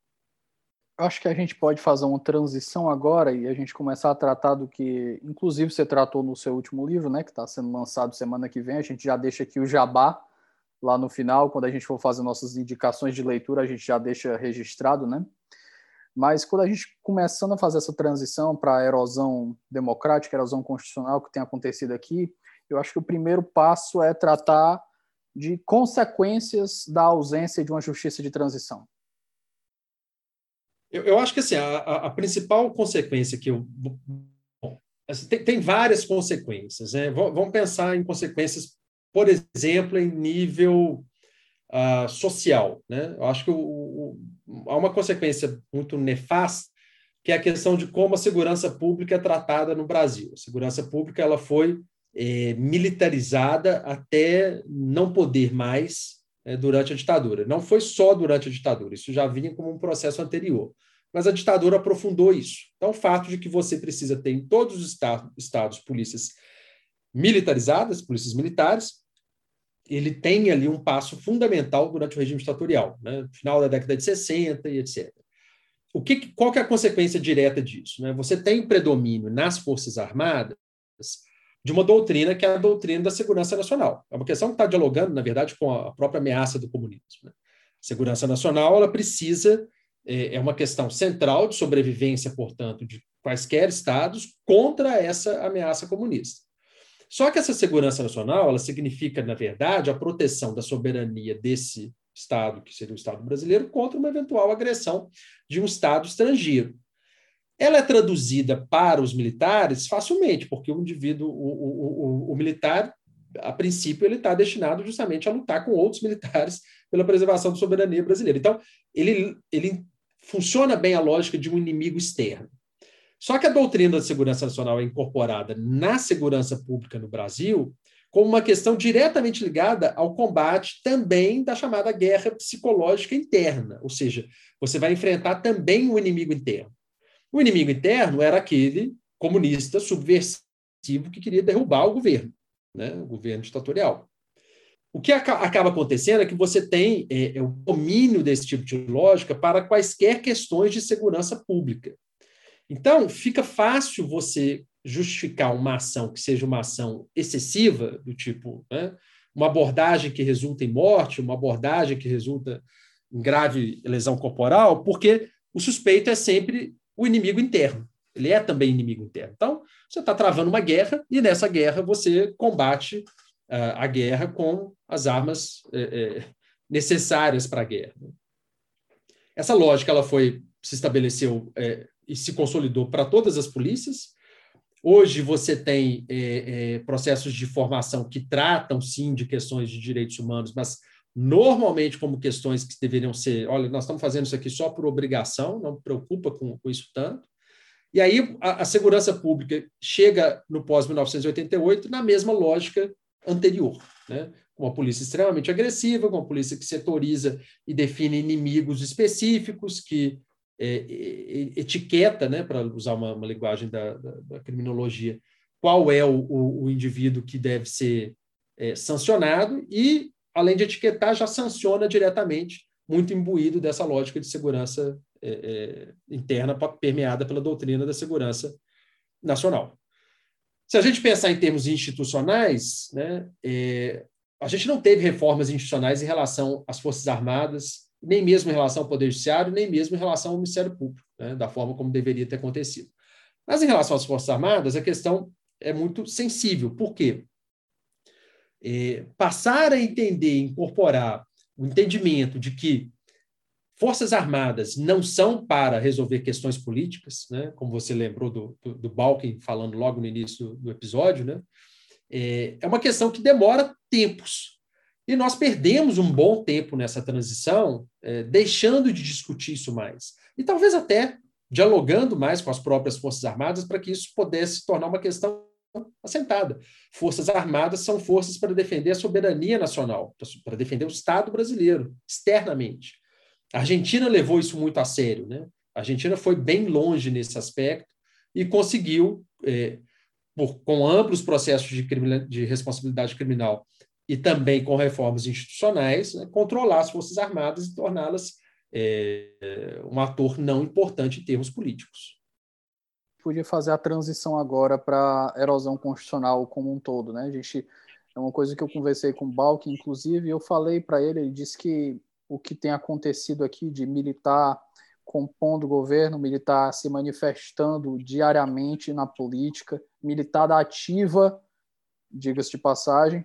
Acho que a gente pode fazer uma transição agora e a gente começar a tratar do que, inclusive, você tratou no seu último livro, né, que está sendo lançado semana que vem. A gente já deixa aqui o jabá lá no final, quando a gente for fazer nossas indicações de leitura, a gente já deixa registrado, né? Mas quando a gente começando a fazer essa transição para a erosão democrática, erosão constitucional que tem acontecido aqui, eu acho que o primeiro passo é tratar de consequências da ausência de uma justiça de transição. Eu, eu acho que assim, a, a, principal consequência que eu. Bom, assim, tem, tem, várias consequências. Né? Vamos pensar em consequências, por exemplo, em nível uh, social. Né? Eu acho que o, o, há uma consequência muito nefasta, que é a questão de como a segurança pública é tratada no Brasil. A segurança pública ela foi é, militarizada até não poder mais é, durante a ditadura. Não foi só durante a ditadura, isso já vinha como um processo anterior. Mas a ditadura aprofundou isso. Então, o fato de que você precisa ter em todos os estados, estados polícias militarizadas, polícias militares, ele tem ali um passo fundamental durante o regime ditatorial, né? final da década de 60 e etc. O que, qual que é a consequência direta disso? Né? Você tem predomínio nas Forças Armadas de uma doutrina que é a doutrina da segurança nacional. É uma questão que está dialogando, na verdade, com a própria ameaça do comunismo. Né? segurança nacional ela precisa é, é uma questão central de sobrevivência, portanto, de quaisquer estados contra essa ameaça comunista. Só que essa segurança nacional, ela significa, na verdade, a proteção da soberania desse Estado, que seria o Estado brasileiro, contra uma eventual agressão de um Estado estrangeiro. Ela é traduzida para os militares facilmente, porque o indivíduo, o, o, o, o militar, a princípio, ele está destinado justamente a lutar com outros militares pela preservação da soberania brasileira. Então, ele, ele funciona bem a lógica de um inimigo externo. Só que a doutrina da segurança nacional é incorporada na segurança pública no Brasil como uma questão diretamente ligada ao combate também da chamada guerra psicológica interna, ou seja, você vai enfrentar também o inimigo interno. O inimigo interno era aquele comunista subversivo que queria derrubar o governo, né, o governo ditatorial. O que acaba acontecendo é que você tem é, é, o domínio desse tipo de lógica para quaisquer questões de segurança pública. Então, fica fácil você justificar uma ação que seja uma ação excessiva, do tipo né, uma abordagem que resulta em morte, uma abordagem que resulta em grave lesão corporal, porque o suspeito é sempre o inimigo interno. Ele é também inimigo interno. Então, você está travando uma guerra e nessa guerra você combate uh, a guerra com as armas é, é, necessárias para a guerra. Essa lógica ela foi se estabeleceu é, e se consolidou para todas as polícias. Hoje você tem é, é, processos de formação que tratam sim de questões de direitos humanos, mas normalmente como questões que deveriam ser, olha, nós estamos fazendo isso aqui só por obrigação, não preocupa com, com isso tanto. E aí a, a segurança pública chega no pós-1988 na mesma lógica anterior, né? uma polícia extremamente agressiva, com uma polícia que setoriza e define inimigos específicos, que etiqueta, né, para usar uma, uma linguagem da, da, da, criminologia, qual é o, o, o indivíduo que deve ser é, sancionado e, além de etiquetar, já sanciona diretamente, muito imbuído dessa lógica de segurança é, é interna permeada pela doutrina da segurança nacional. Se a gente pensar em termos institucionais, né, é, a gente não teve reformas institucionais em relação às Forças Armadas, nem mesmo em relação ao Poder Judiciário, nem mesmo em relação ao Ministério Público, né, da forma como deveria ter acontecido. Mas em relação às Forças Armadas, a questão é muito sensível. Por quê? É, passar a entender, incorporar o entendimento de que Forças Armadas não são para resolver questões políticas, né? como você lembrou do, do, do Balkin falando logo no início do, do episódio, né? É, é uma questão que demora tempos. E nós perdemos um bom tempo nessa transição, é, deixando de discutir isso mais. E talvez até dialogando mais com as próprias Forças Armadas para que isso pudesse se tornar uma questão assentada. Forças Armadas são forças para defender a soberania nacional, para defender o Estado brasileiro, externamente. A Argentina levou isso muito a sério. Né? A Argentina foi bem longe nesse aspecto e conseguiu, é, por, com amplos processos de, de, responsabilidade criminal e também com reformas institucionais, né, controlar as Forças Armadas e torná-las é, um ator não importante em termos políticos. Podia fazer a transição agora para a erosão constitucional como um todo. Né? A gente, é uma coisa que eu conversei com o Balk, inclusive, eu falei para ele, ele disse que o que tem acontecido aqui de militar compondo o governo, militar se manifestando diariamente na política, militar da ativa, diga-se de passagem,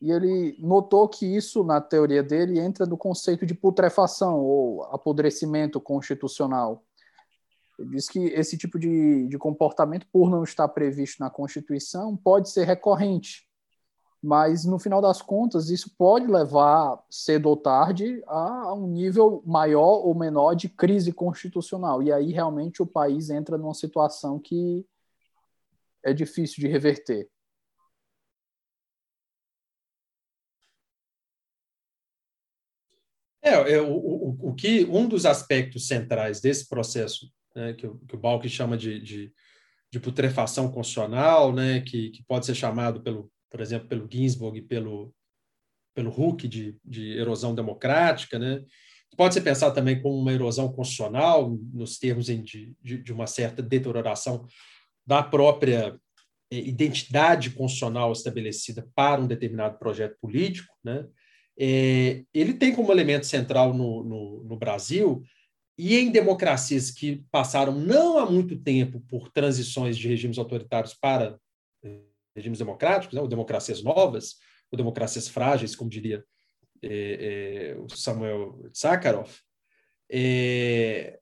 e ele notou que isso, na teoria dele, entra no conceito de putrefação ou apodrecimento constitucional. Ele diz que esse tipo de, de comportamento, por não estar previsto na Constituição, pode ser recorrente mas no final das contas isso pode levar cedo ou tarde a um nível maior ou menor de crise constitucional e aí realmente o país entra numa situação que é difícil de reverter. É, é o, o, o que um dos aspectos centrais desse processo né, que, o, que o Balk chama de, de, de putrefação constitucional, né, que, que pode ser chamado pelo por exemplo, pelo Ginsburg e pelo, pelo Huck de, de erosão democrática, né? Pode ser pensado também como uma erosão constitucional, nos termos de, de, de uma certa deterioração da própria eh, identidade constitucional estabelecida para um determinado projeto político, né? É, ele tem como elemento central no, no, no Brasil e em democracias que passaram não há muito tempo por transições de regimes autoritários para eh, regimes democráticos, né, ou democracias novas, ou democracias frágeis, como diria é, é, o Samuel Sakharov, é,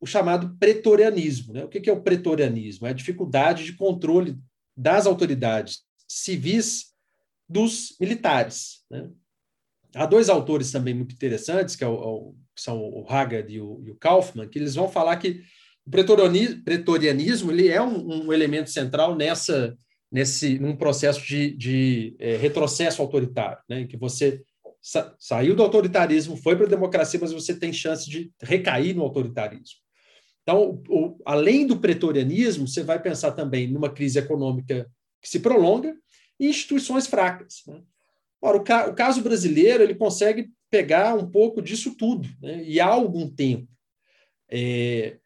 o chamado pretorianismo. Né? O que é o pretorianismo? É a dificuldade de controle das autoridades civis dos militares. Né? Há dois autores também muito interessantes, que, é o, que são o Haggard e o, e o, Kaufman, que eles vão falar que o pretorianismo ele é um, um elemento central nessa nesse num processo de, de é, retrocesso autoritário, né, em que você sa saiu do autoritarismo, foi para a democracia, mas você tem chance de recair no autoritarismo. Então, o, além do pretorianismo, você vai pensar também numa crise econômica que se prolonga e instituições fracas. Né? Ora, o, ca o, caso brasileiro ele consegue pegar um pouco disso tudo, né? e há algum tempo. É,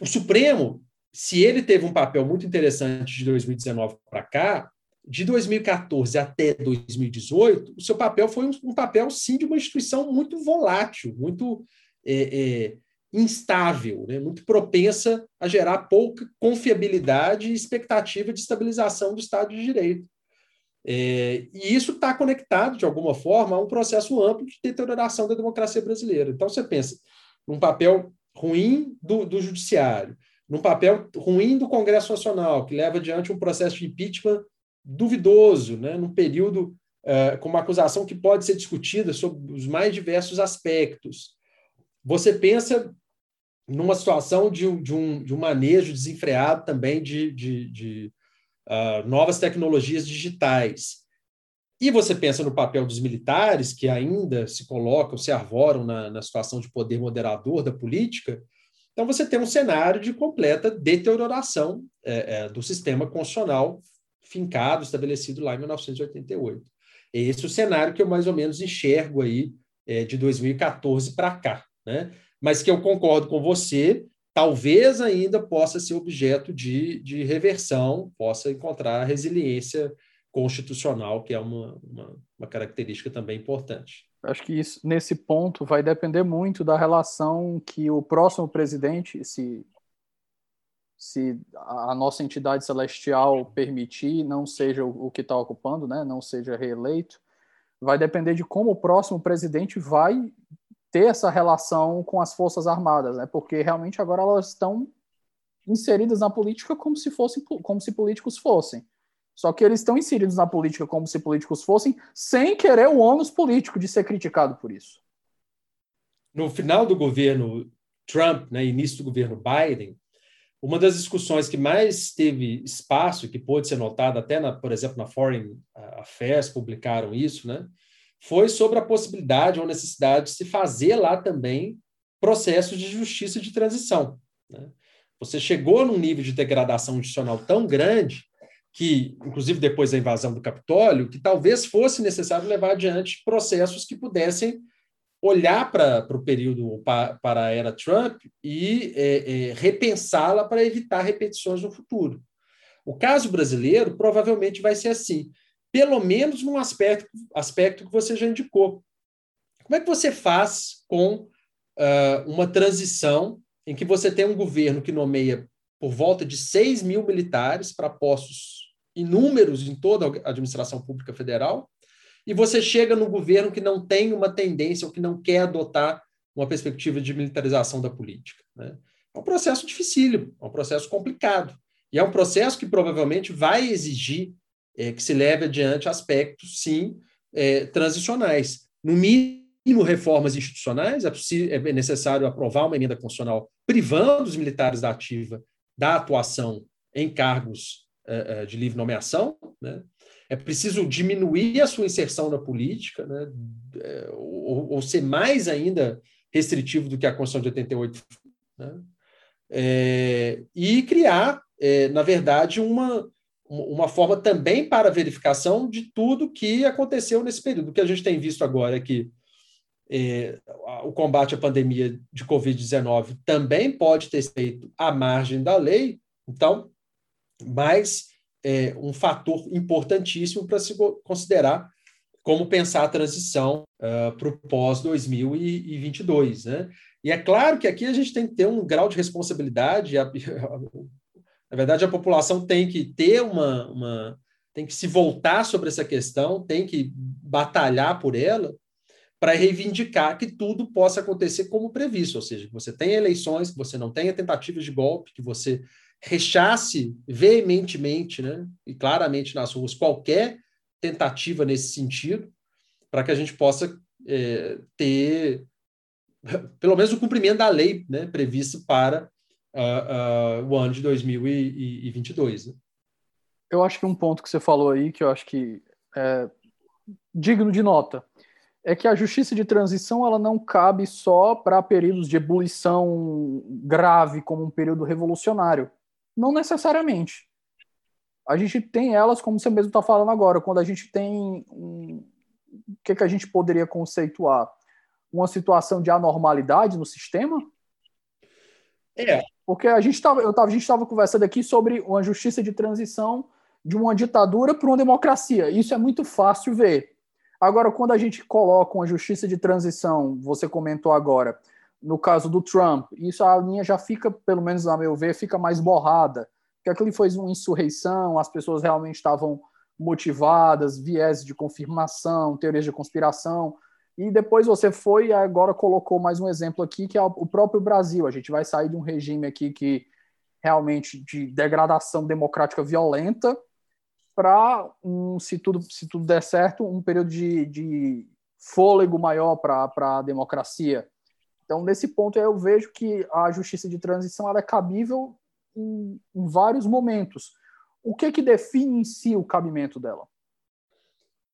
o Supremo, se ele teve um papel muito interessante de 2019 para cá, de 2014 até 2018, o seu papel foi um, um papel, sim, de uma instituição muito volátil, muito é, é, instável, né? muito propensa a gerar pouca confiabilidade e expectativa de estabilização do Estado de Direito. É, e isso está conectado, de alguma forma, a um processo amplo de deterioração da democracia brasileira. Então, você pensa num papel ruim do, do judiciário, num papel ruim do Congresso Nacional, que leva adiante um processo de impeachment duvidoso, né, num período uh, com uma acusação que pode ser discutida sobre os mais diversos aspectos. Você pensa numa situação de, de, um, de um manejo desenfreado também de, de, de uh, novas tecnologias digitais. E você pensa no papel dos militares, que ainda se colocam, se arvoram na, na situação de poder moderador da política. Então, você tem um cenário de completa deterioração é, é, do sistema constitucional fincado, estabelecido lá em 1988. Esse é o cenário que eu mais ou menos enxergo aí é, de 2014 para cá, né? Mas que eu concordo com você talvez ainda possa ser objeto de, de reversão, possa encontrar resiliência constitucional, que é uma, uma, uma característica também importante. Acho que isso, nesse ponto vai depender muito da relação que o próximo presidente, se, se a nossa entidade celestial permitir, não seja o, o que está ocupando, né, não seja reeleito, vai depender de como o próximo presidente vai ter essa relação com as Forças Armadas, né? Porque realmente agora elas estão inseridas na política como se fossem como se políticos fossem. Só que eles estão inseridos na política como se políticos fossem, sem querer o ônus político de ser criticado por isso. No final do governo Trump, né, início do governo Biden, uma das discussões que mais teve espaço, que pôde ser notada até, na, por exemplo, na Foreign Affairs, publicaram isso, né, foi sobre a possibilidade ou necessidade de se fazer lá também processos de justiça de transição. Né? Você chegou num nível de degradação institucional tão grande que, inclusive depois da invasão do Capitólio, que talvez fosse necessário levar adiante processos que pudessem olhar para o período, para, a era Trump e é, é, repensá-la para evitar repetições no futuro. O caso brasileiro provavelmente vai ser assim pelo menos num aspecto, aspecto que você já indicou. Como é que você faz com uh, uma transição em que você tem um governo que nomeia por volta de 6 mil militares para postos inúmeros em toda a administração pública federal, e você chega no governo que não tem uma tendência ou que não quer adotar uma perspectiva de militarização da política. Né? É um processo dificílimo, é um processo complicado, e é um processo que provavelmente vai exigir é, que se leve adiante aspectos, sim, é, transicionais. No mínimo, reformas institucionais, é, é necessário aprovar uma emenda constitucional privando os militares da ativa da atuação em cargos é, é de livre nomeação, né? é preciso diminuir a sua inserção na política, né? É, ou, ou, ser mais ainda restritivo do que a Constituição de 88, né? É, e criar, é, na verdade, uma, uma forma também para verificação de tudo que aconteceu nesse período. O que a gente tem visto agora é que é, o combate à pandemia de Covid-19 também pode ter feito à margem da lei, então, mais é, um fator importantíssimo para se considerar como pensar a transição uh, para o pós-2022. Né? E é claro que aqui a gente tem que ter um grau de responsabilidade, na verdade, a população tem que ter uma, uma, tem que se voltar sobre essa questão, tem que batalhar por ela, para reivindicar que tudo possa acontecer como previsto, ou seja, que você tenha eleições, que você não tenha tentativas de golpe, que você rechace veementemente né, e claramente nas ruas qualquer tentativa nesse sentido, para que a gente possa é, ter pelo menos o cumprimento da lei né, prevista para uh, uh, o ano de 2022. Né? Eu acho que um ponto que você falou aí, que eu acho que é digno de nota, é que a justiça de transição ela não cabe só para períodos de ebulição grave, como um período revolucionário. Não necessariamente. A gente tem elas, como você mesmo está falando agora, quando a gente tem. Um, o que, que a gente poderia conceituar? Uma situação de anormalidade no sistema? É. Porque a gente estava conversando aqui sobre uma justiça de transição de uma ditadura para uma democracia. Isso é muito fácil ver. Agora, quando a gente coloca uma justiça de transição, você comentou agora, no caso do Trump, isso a linha já fica, pelo menos a meu ver, fica mais borrada. Porque aquilo foi uma insurreição, as pessoas realmente estavam motivadas, viés de confirmação, teorias de conspiração. E depois você foi e agora colocou mais um exemplo aqui, que é o próprio Brasil. A gente vai sair de um regime aqui que realmente de degradação democrática violenta, para, um, se, tudo, se tudo der certo, um período de, de fôlego maior para a democracia. Então, nesse ponto, eu vejo que a justiça de transição é cabível em, em vários momentos. O que, que define em si o cabimento dela?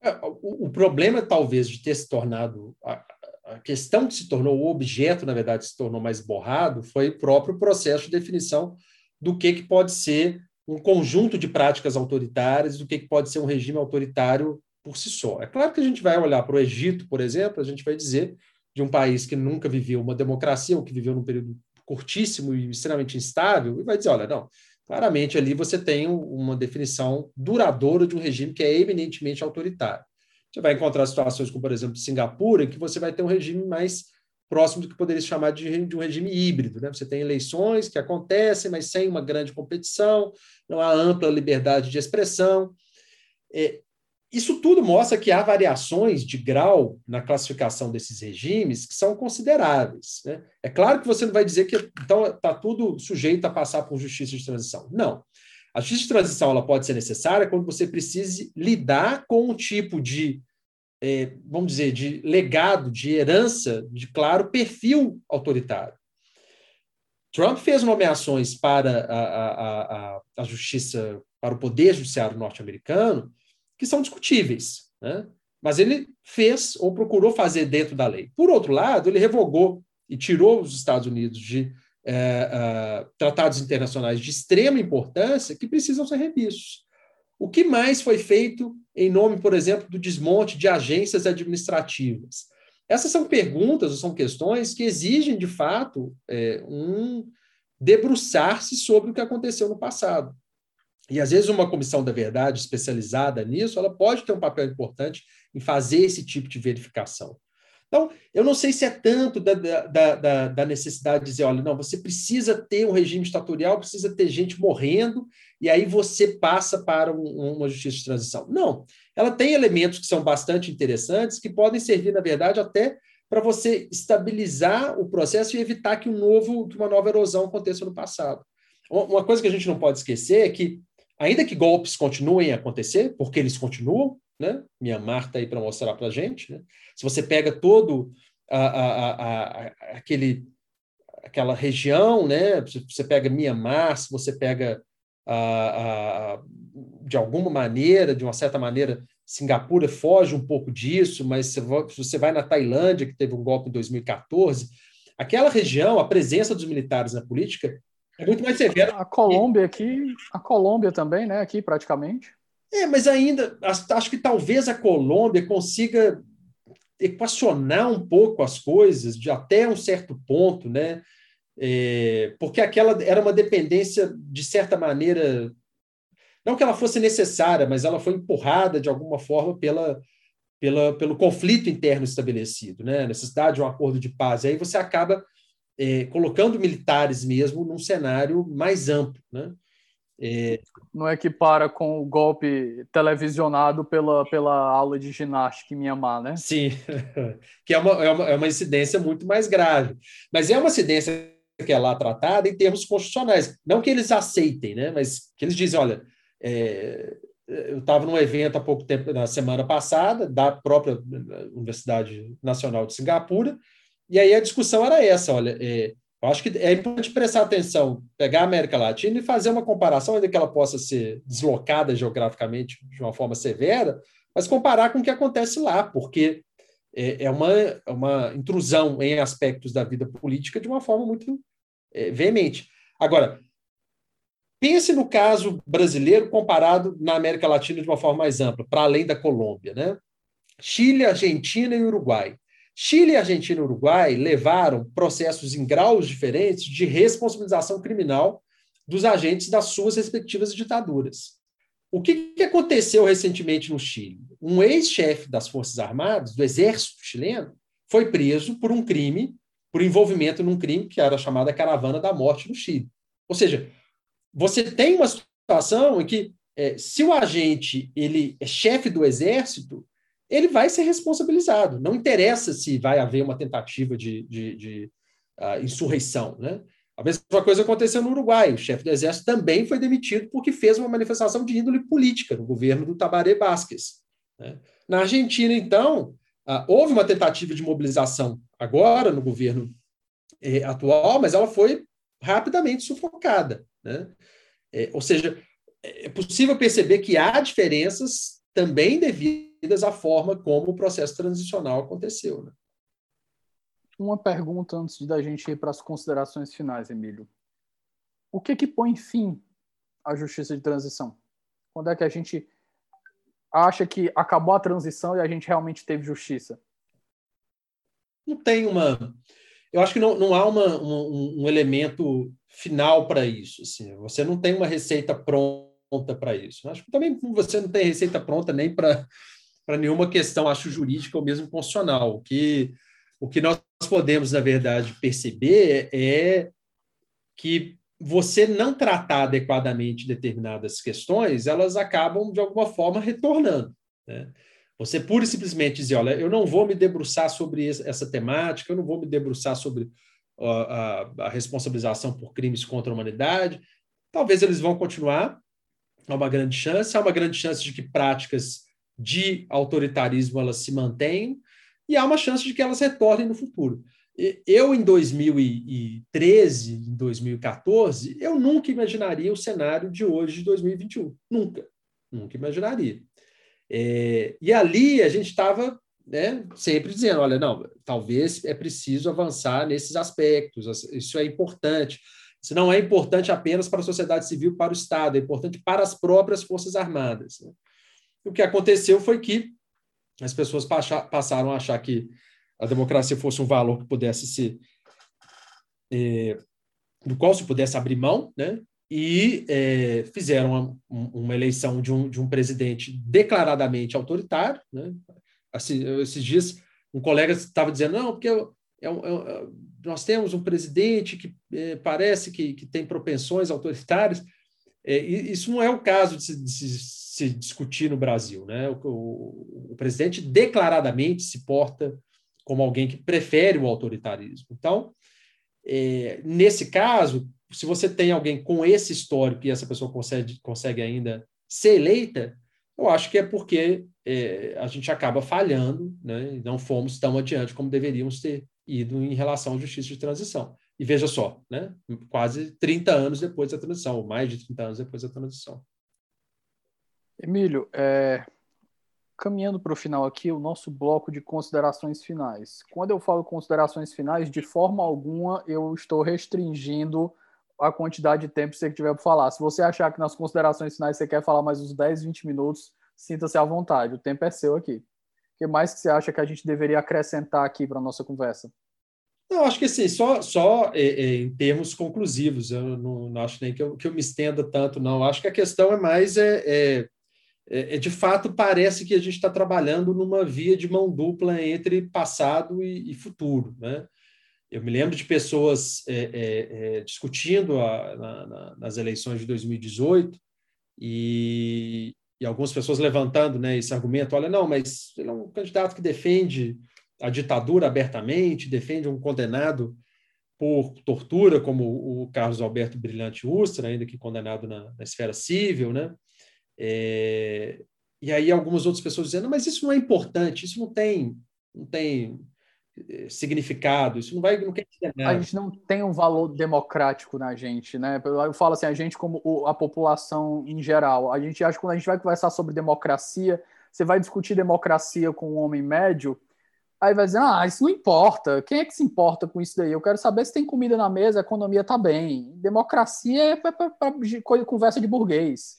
É, o, problema, talvez, de ter se tornado. A, a, questão que se tornou, o objeto, na verdade, se tornou mais borrado, foi o próprio processo de definição do que, que pode ser um conjunto de práticas autoritárias do que pode ser um regime autoritário por si só. É claro que a gente vai olhar para o Egito, por exemplo, a gente vai dizer de um país que nunca viveu uma democracia ou que viveu num período curtíssimo e extremamente instável, e vai dizer, olha, não, claramente ali você tem uma definição duradoura de um regime que é eminentemente autoritário. Você vai encontrar situações como, por exemplo, Singapura, em que você vai ter um regime mais próximo do que poderia se chamar de, de, um regime híbrido. Né? Você tem eleições que acontecem, mas sem uma grande competição, não há ampla liberdade de expressão. É, isso tudo mostra que há variações de grau na classificação desses regimes que são consideráveis. Né? É claro que você não vai dizer que então está tudo sujeito a passar por justiça de transição. Não. A justiça de transição ela pode ser necessária quando você precise lidar com um tipo de é, vamos dizer, de legado, de herança, de claro perfil autoritário. Trump fez nomeações para a, a, a, a justiça, para o poder judiciário norte-americano, que são discutíveis, né? mas ele fez ou procurou fazer dentro da lei. Por outro lado, ele revogou e tirou os Estados Unidos de é, tratados internacionais de extrema importância que precisam ser revistos. O que mais foi feito em nome, por exemplo, do desmonte de agências administrativas? Essas são perguntas, ou são questões que exigem, de fato, é, um debruçar-se sobre o que aconteceu no passado. E, às vezes, uma comissão da verdade especializada nisso, ela pode ter um papel importante em fazer esse tipo de verificação. Então, eu não sei se é tanto da, da, da, da, necessidade de dizer, olha, não, você precisa ter um regime estatorial, precisa ter gente morrendo, e aí você passa para um, uma justiça de transição. Não, ela tem elementos que são bastante interessantes, que podem servir, na verdade, até para você estabilizar o processo e evitar que, um novo, que uma nova erosão aconteça no passado. Uma coisa que a gente não pode esquecer é que, ainda que golpes continuem a acontecer, porque eles continuam, né? Minha Marta aí para mostrar para a gente. Né? Se você pega todo a, a, a, aquele aquela região, né? Você pega Mianmar, se você pega de alguma maneira, de uma certa maneira, Singapura foge um pouco disso, mas se você vai na Tailândia, que teve um golpe em 2014, aquela região, a presença dos militares na política é muito mais severa. A Colômbia aqui, a Colômbia também, né? Aqui praticamente. É, mas ainda acho que talvez a Colômbia consiga equacionar um pouco as coisas de até um certo ponto, né? É, porque aquela era uma dependência de certa maneira, não que ela fosse necessária, mas ela foi empurrada de alguma forma pela pela, pelo conflito interno estabelecido, né? a necessidade de um acordo de paz. E aí você acaba é, colocando militares mesmo num cenário mais amplo. Né? É... Não é que para com o golpe televisionado pela, pela aula de ginástica em Mianmar, né? Sim, que é uma, é, uma, é uma incidência muito mais grave. Mas é uma incidência que é lá tratada em termos constitucionais. Não que eles aceitem, né? mas que eles dizem, olha, é, eu estava num evento há pouco tempo, na semana passada, da própria Universidade Nacional de Singapura, e aí a discussão era essa, olha, é, eu acho que é importante prestar atenção, pegar a América Latina e fazer uma comparação, ainda que ela possa ser deslocada geograficamente de uma forma severa, mas comparar com o que acontece lá, porque é, é uma, é uma intrusão em aspectos da vida política de uma forma muito é, veemente. Agora, pense no caso brasileiro comparado na América Latina de uma forma mais ampla, para além da Colômbia, né? Chile, Argentina e Uruguai. Chile, Argentina e Uruguai levaram processos em graus diferentes de responsabilização criminal dos agentes das suas respectivas ditaduras. O que, que aconteceu recentemente no Chile? Um ex-chefe das Forças Armadas, do Exército chileno, foi preso por um crime, por envolvimento num crime que era chamada Caravana da Morte no Chile. Ou seja, você tem uma situação em que, é, se o agente ele é chefe do Exército, ele vai ser responsabilizado. Não interessa se vai haver uma tentativa de, de, de uh, insurreição. Né? A mesma coisa aconteceu no Uruguai. O chefe do exército também foi demitido porque fez uma manifestação de índole política no governo do Tabaré Vázquez. Né? Na Argentina, então, uh, houve uma tentativa de mobilização agora no governo eh, atual, mas ela foi rapidamente sufocada. Né? É, ou seja, é possível perceber que há diferenças também devido à forma como o processo transicional aconteceu. Né? Uma pergunta antes da gente ir para as considerações finais, Emílio. O que que põe fim à justiça de transição? Quando é que a gente acha que acabou a transição e a gente realmente teve justiça? Não tem uma. Eu acho que não, não há uma, um, um elemento final para isso. Assim. Você não tem uma receita pronta para isso. Acho que também você não tem receita pronta nem para para nenhuma questão, acho, jurídica ou mesmo constitucional. O que, o que nós podemos, na verdade, perceber é que você não tratar adequadamente determinadas questões, elas acabam, de alguma forma, retornando. Né? Você pura e simplesmente dizer, olha, eu não vou me debruçar sobre essa temática, eu não vou me debruçar sobre a, a, a responsabilização por crimes contra a humanidade. Talvez eles vão continuar, há uma grande chance, há uma grande chance de que práticas de autoritarismo elas se mantêm e há uma chance de que elas retornem no futuro. Eu, em 2013, em 2014, eu nunca imaginaria o cenário de hoje, de 2021. Nunca. Nunca imaginaria. É, e ali a gente estava né, sempre dizendo: olha, não, talvez é preciso avançar nesses aspectos, isso é importante. Isso não é importante apenas para a sociedade civil, para o Estado, é importante para as próprias Forças Armadas. Né? O que aconteceu foi que as pessoas passaram a achar que a democracia fosse um valor que pudesse ser é, do qual se pudesse abrir mão, né? E é, fizeram uma, uma, eleição de um, de um presidente declaradamente autoritário, né? Assim, esses dias um colega estava dizendo não, porque eu, é, é, nós temos um presidente que é, parece que, que tem propensões autoritárias. É, isso não é o caso de se, de se se discutir no Brasil. Né? O, o, o, presidente declaradamente se porta como alguém que prefere o autoritarismo. Então, é, nesse caso, se você tem alguém com esse histórico e essa pessoa consegue, consegue ainda ser eleita, eu acho que é porque é, a gente acaba falhando né? não fomos tão adiante como deveríamos ter ido em relação à justiça de transição. E veja só, né? quase 30 anos depois da transição, ou mais de 30 anos depois da transição. Emílio, é, caminhando para o final aqui, o nosso bloco de considerações finais. Quando eu falo considerações finais, de forma alguma eu estou restringindo a quantidade de tempo que você tiver para falar. Se você achar que nas considerações finais você quer falar mais uns 10, 20 minutos, sinta-se à vontade, o tempo é seu aqui. O que mais que você acha que a gente deveria acrescentar aqui para a nossa conversa? Não, acho que assim, só, só é, é, em termos conclusivos, eu não, não, acho nem que eu, que eu me estenda tanto, não. Acho que a questão é mais é, é é, é, de fato parece que a gente está trabalhando numa via de mão dupla entre passado e, e futuro. Né? Eu me lembro de pessoas é, é, é discutindo a, na, na, nas eleições de 2018 e, e algumas pessoas levantando né, esse argumento: olha, não, mas ele é um candidato que defende a ditadura abertamente, defende um condenado por tortura, como o Carlos Alberto Brilhante Ustra, ainda que condenado na, na esfera civil, né? É, e aí algumas outras pessoas dizendo, mas isso não é importante, isso não tem, não tem eh, significado, isso não vai, não quer dizer nada. A gente não tem um valor democrático na gente, né? Eu falo assim, a gente como a população em geral, a gente acha que quando a gente vai conversar sobre democracia, você vai discutir democracia com um homem médio, Aí vai dizer, ah, isso não importa. Quem é que se importa com isso daí? Eu quero saber se tem comida na mesa, a economia está bem. Democracia é para conversa de burguês.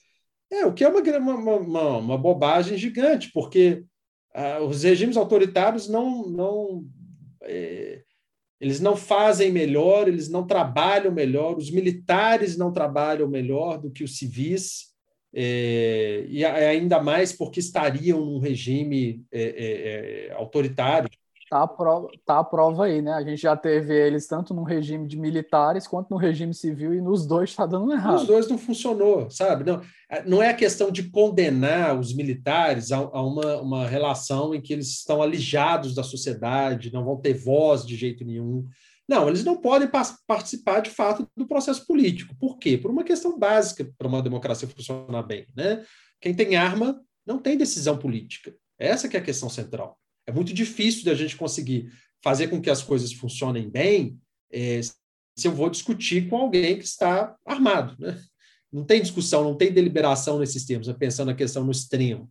É, o que é uma, uma, uma, uma bobagem gigante, porque ah, os regimes autoritários não, não é, eles não fazem melhor, eles não trabalham melhor, os militares não trabalham melhor do que os civis. É, e ainda mais porque estariam num regime é, é, é, autoritário. Tá a, prova, tá a prova aí, né? A gente já teve eles tanto no regime de militares quanto no regime civil e nos dois está dando errado. Nos dois não funcionou, sabe? Não, não é a questão de condenar os militares a, a uma, uma relação em que eles estão alijados da sociedade, não vão ter voz de jeito nenhum. Não, eles não podem participar de fato do processo político. Por quê? Por uma questão básica para uma democracia funcionar bem. Né? Quem tem arma não tem decisão política. Essa que é a questão central. É muito difícil de a gente conseguir fazer com que as coisas funcionem bem é, se eu vou discutir com alguém que está armado. Né? Não tem discussão, não tem deliberação nesses termos, é pensando a questão no extremo.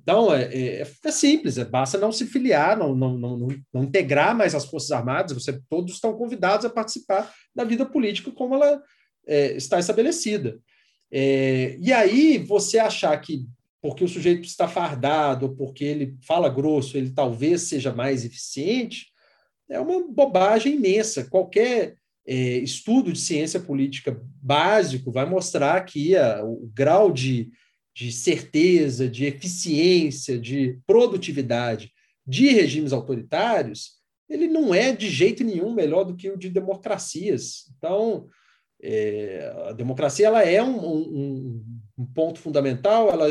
Então, é, é, é simples, é, basta não se filiar, não, não, não, não, integrar mais as Forças Armadas, você, todos estão convidados a participar da vida política como ela é, está estabelecida. É, e aí, você achar que porque o sujeito está fardado, porque ele fala grosso, ele talvez seja mais eficiente, é uma bobagem imensa. Qualquer é, estudo de ciência política básico vai mostrar que a, o grau de de certeza, de eficiência, de produtividade de regimes autoritários, ele não é de jeito nenhum melhor do que o de democracias. Então, é, a democracia ela é um, um, um ponto fundamental, ela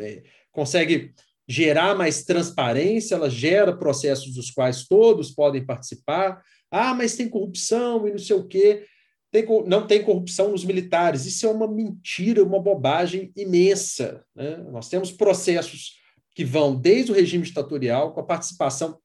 é, consegue gerar mais transparência, ela gera processos dos quais todos podem participar. Ah, mas tem corrupção e não sei o quê tem, não tem corrupção nos militares. Isso é uma mentira, uma bobagem imensa. Né? Nós temos processos que vão desde o regime ditatorial, com a participação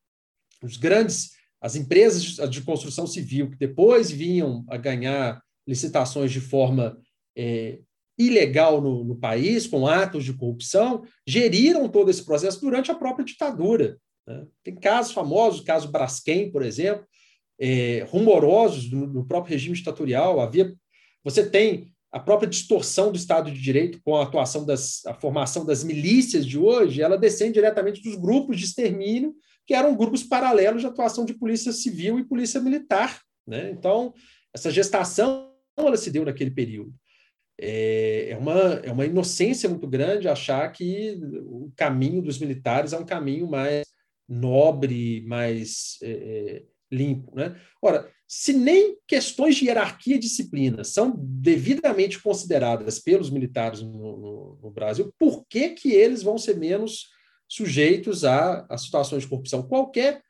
dos grandes, as empresas de construção civil, que depois vinham a ganhar licitações de forma é, ilegal no, no, país, com atos de corrupção, geriram todo esse processo durante a própria ditadura. Né? Tem casos famosos, o caso Braskem, por exemplo, é, rumorosos no, no, próprio regime ditatorial. Havia, você tem a própria distorção do Estado de Direito com a atuação das, a formação das milícias de hoje, ela descende diretamente dos grupos de extermínio, que eram grupos paralelos de atuação de polícia civil e polícia militar. Né? Então, essa gestação ela se deu naquele período. É, é uma, é uma inocência muito grande achar que o caminho dos militares é um caminho mais nobre, mais é, é limpo. Né? Ora, se nem questões de hierarquia e disciplina são devidamente consideradas pelos militares no, no, no Brasil, por que, que eles vão ser menos sujeitos a, a situações de corrupção? Qualquer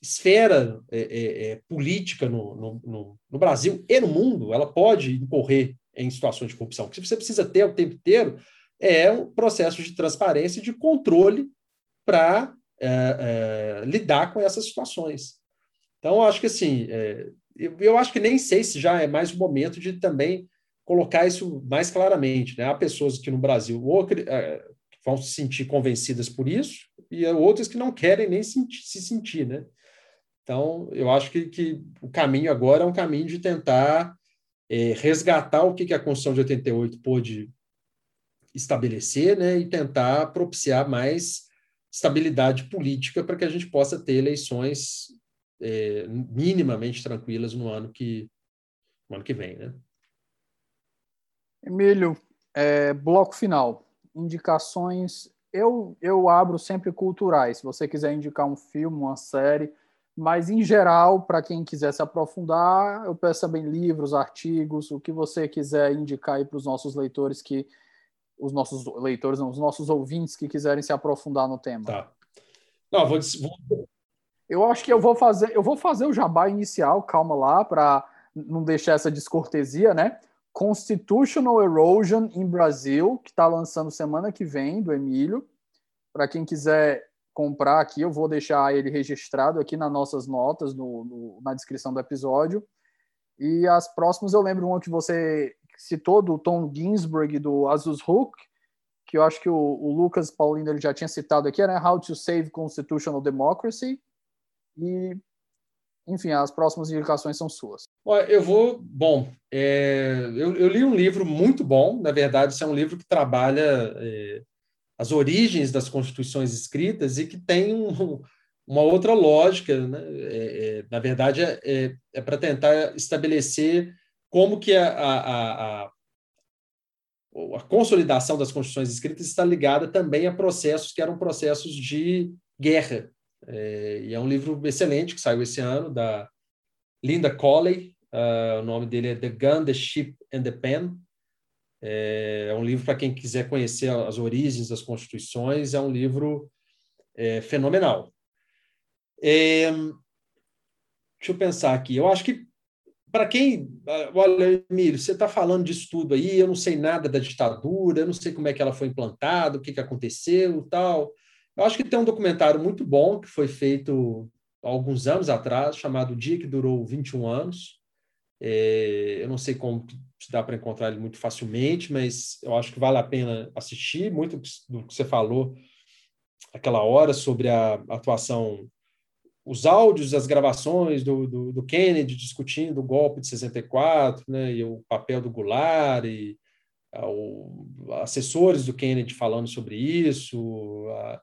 esfera é, é, é política no, no, no, Brasil e no mundo, ela pode incorrer em situações de corrupção. O que você precisa ter o tempo inteiro é um processo de transparência e de controle para é, é, lidar com essas situações. Então, acho que assim, é, eu, eu, acho que nem sei se já é mais o momento de também colocar isso mais claramente. Né? Há pessoas que no Brasil ou, é, vão se sentir convencidas por isso, e outras que não querem nem se, se sentir. Né? Então, eu acho que, que, o caminho agora é um caminho de tentar é, resgatar o que, que a Constituição de 88 pôde estabelecer né? e tentar propiciar mais estabilidade política para que a gente possa ter eleições é, minimamente tranquilas no ano que, no ano que vem. Né? Emílio, é, bloco final. indicações, eu, eu abro sempre culturais. Se você quiser indicar um filme, uma série, mas em geral, para quem quiser se aprofundar, eu peço também livros, artigos, o que você quiser indicar aí para os nossos leitores que os nossos leitores, não, os nossos ouvintes que quiserem se aprofundar no tema. Tá. Não, vou, vou... Eu acho que eu vou fazer, eu vou fazer o jabá inicial, calma lá, para não deixar essa descortesia, né? Constitutional Erosion in Brasil, que está lançando semana que vem, do Emílio. Para quem quiser comprar aqui, eu vou deixar ele registrado aqui nas nossas notas, no, no, na descrição do episódio. E as próximas eu lembro uma que você citou, do Tom Ginsburg do Azus Hook, que eu acho que o, o, Lucas Paulino ele já tinha citado aqui, né? How to Save Constitutional Democracy. E, enfim, as próximas indicações são suas. Eu vou. Bom, é, eu, eu, li um livro muito bom, na verdade, esse é um livro que trabalha é, as origens das constituições escritas e que tem um, uma outra lógica. Né? É, é na verdade, é, é, é para tentar estabelecer como que a, a, a, a, consolidação das constituições escritas está ligada também a processos que eram processos de guerra. É, e é um livro excelente que saiu esse ano, da Linda Colley, uh, o nome dele é The Gun, The Ship and the Pen. É, um livro para quem quiser conhecer as origens das constituições, é um livro é, fenomenal. É, deixa eu pensar aqui. Eu acho que para quem. Olha, Emílio, você está falando disso tudo aí, eu não sei nada da ditadura, eu não sei como é que ela foi implantada, o que, que aconteceu tal. Eu acho que tem um documentário muito bom que foi feito há alguns anos atrás, chamado Dia que Durou 21 Anos. É, eu não sei como se dá para encontrar ele muito facilmente, mas eu acho que vale a pena assistir. Muito do que você falou aquela hora sobre a atuação, os áudios, as gravações do, do, do Kennedy discutindo o golpe de 64, né, e o papel do Goulart, e o, assessores do Kennedy falando sobre isso, a,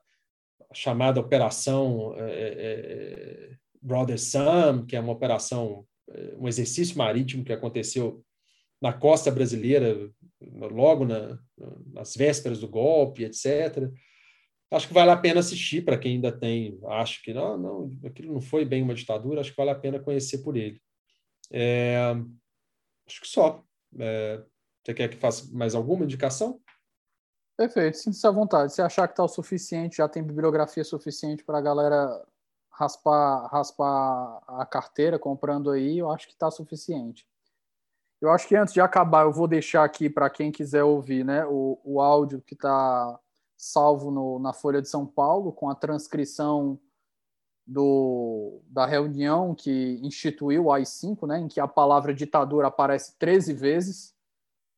chamada Operação é, é, Brother Sam, que é uma operação, um exercício marítimo que aconteceu na costa brasileira, logo na, nas vésperas do golpe, etc. Acho que vale a pena assistir para quem ainda tem, acho que não, não, aquilo não foi bem uma ditadura, acho que vale a pena conhecer por ele. É, acho que só. É, você quer que faça mais alguma indicação? Perfeito, sinta-se à vontade. Se achar que está o suficiente, já tem bibliografia suficiente para a galera raspar, raspar a carteira comprando aí, eu acho que está suficiente. Eu acho que antes de acabar, eu vou deixar aqui para quem quiser ouvir né, o, o áudio que está salvo no, na Folha de São Paulo, com a transcrição do, da reunião que instituiu o AI-5, né, em que a palavra ditadura aparece 13 vezes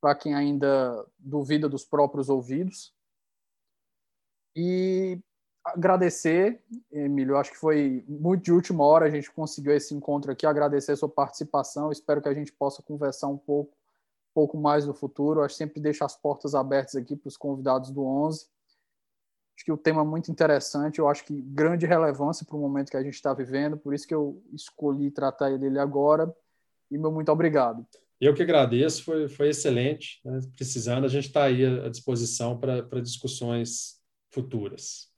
para quem ainda duvida dos próprios ouvidos. E agradecer, Emílio, acho que foi muito de última hora a gente conseguiu esse encontro aqui, agradecer a sua participação, espero que a gente possa conversar um pouco, pouco mais no futuro, acho que sempre deixa as portas abertas aqui para os convidados do 11. Acho que o tema é muito interessante, eu acho que grande relevância para o momento que a gente está vivendo, por isso que eu escolhi tratar ele agora, e meu muito obrigado. Eu que agradeço, foi, foi excelente. Né? Precisando, a gente está aí à disposição para discussões futuras.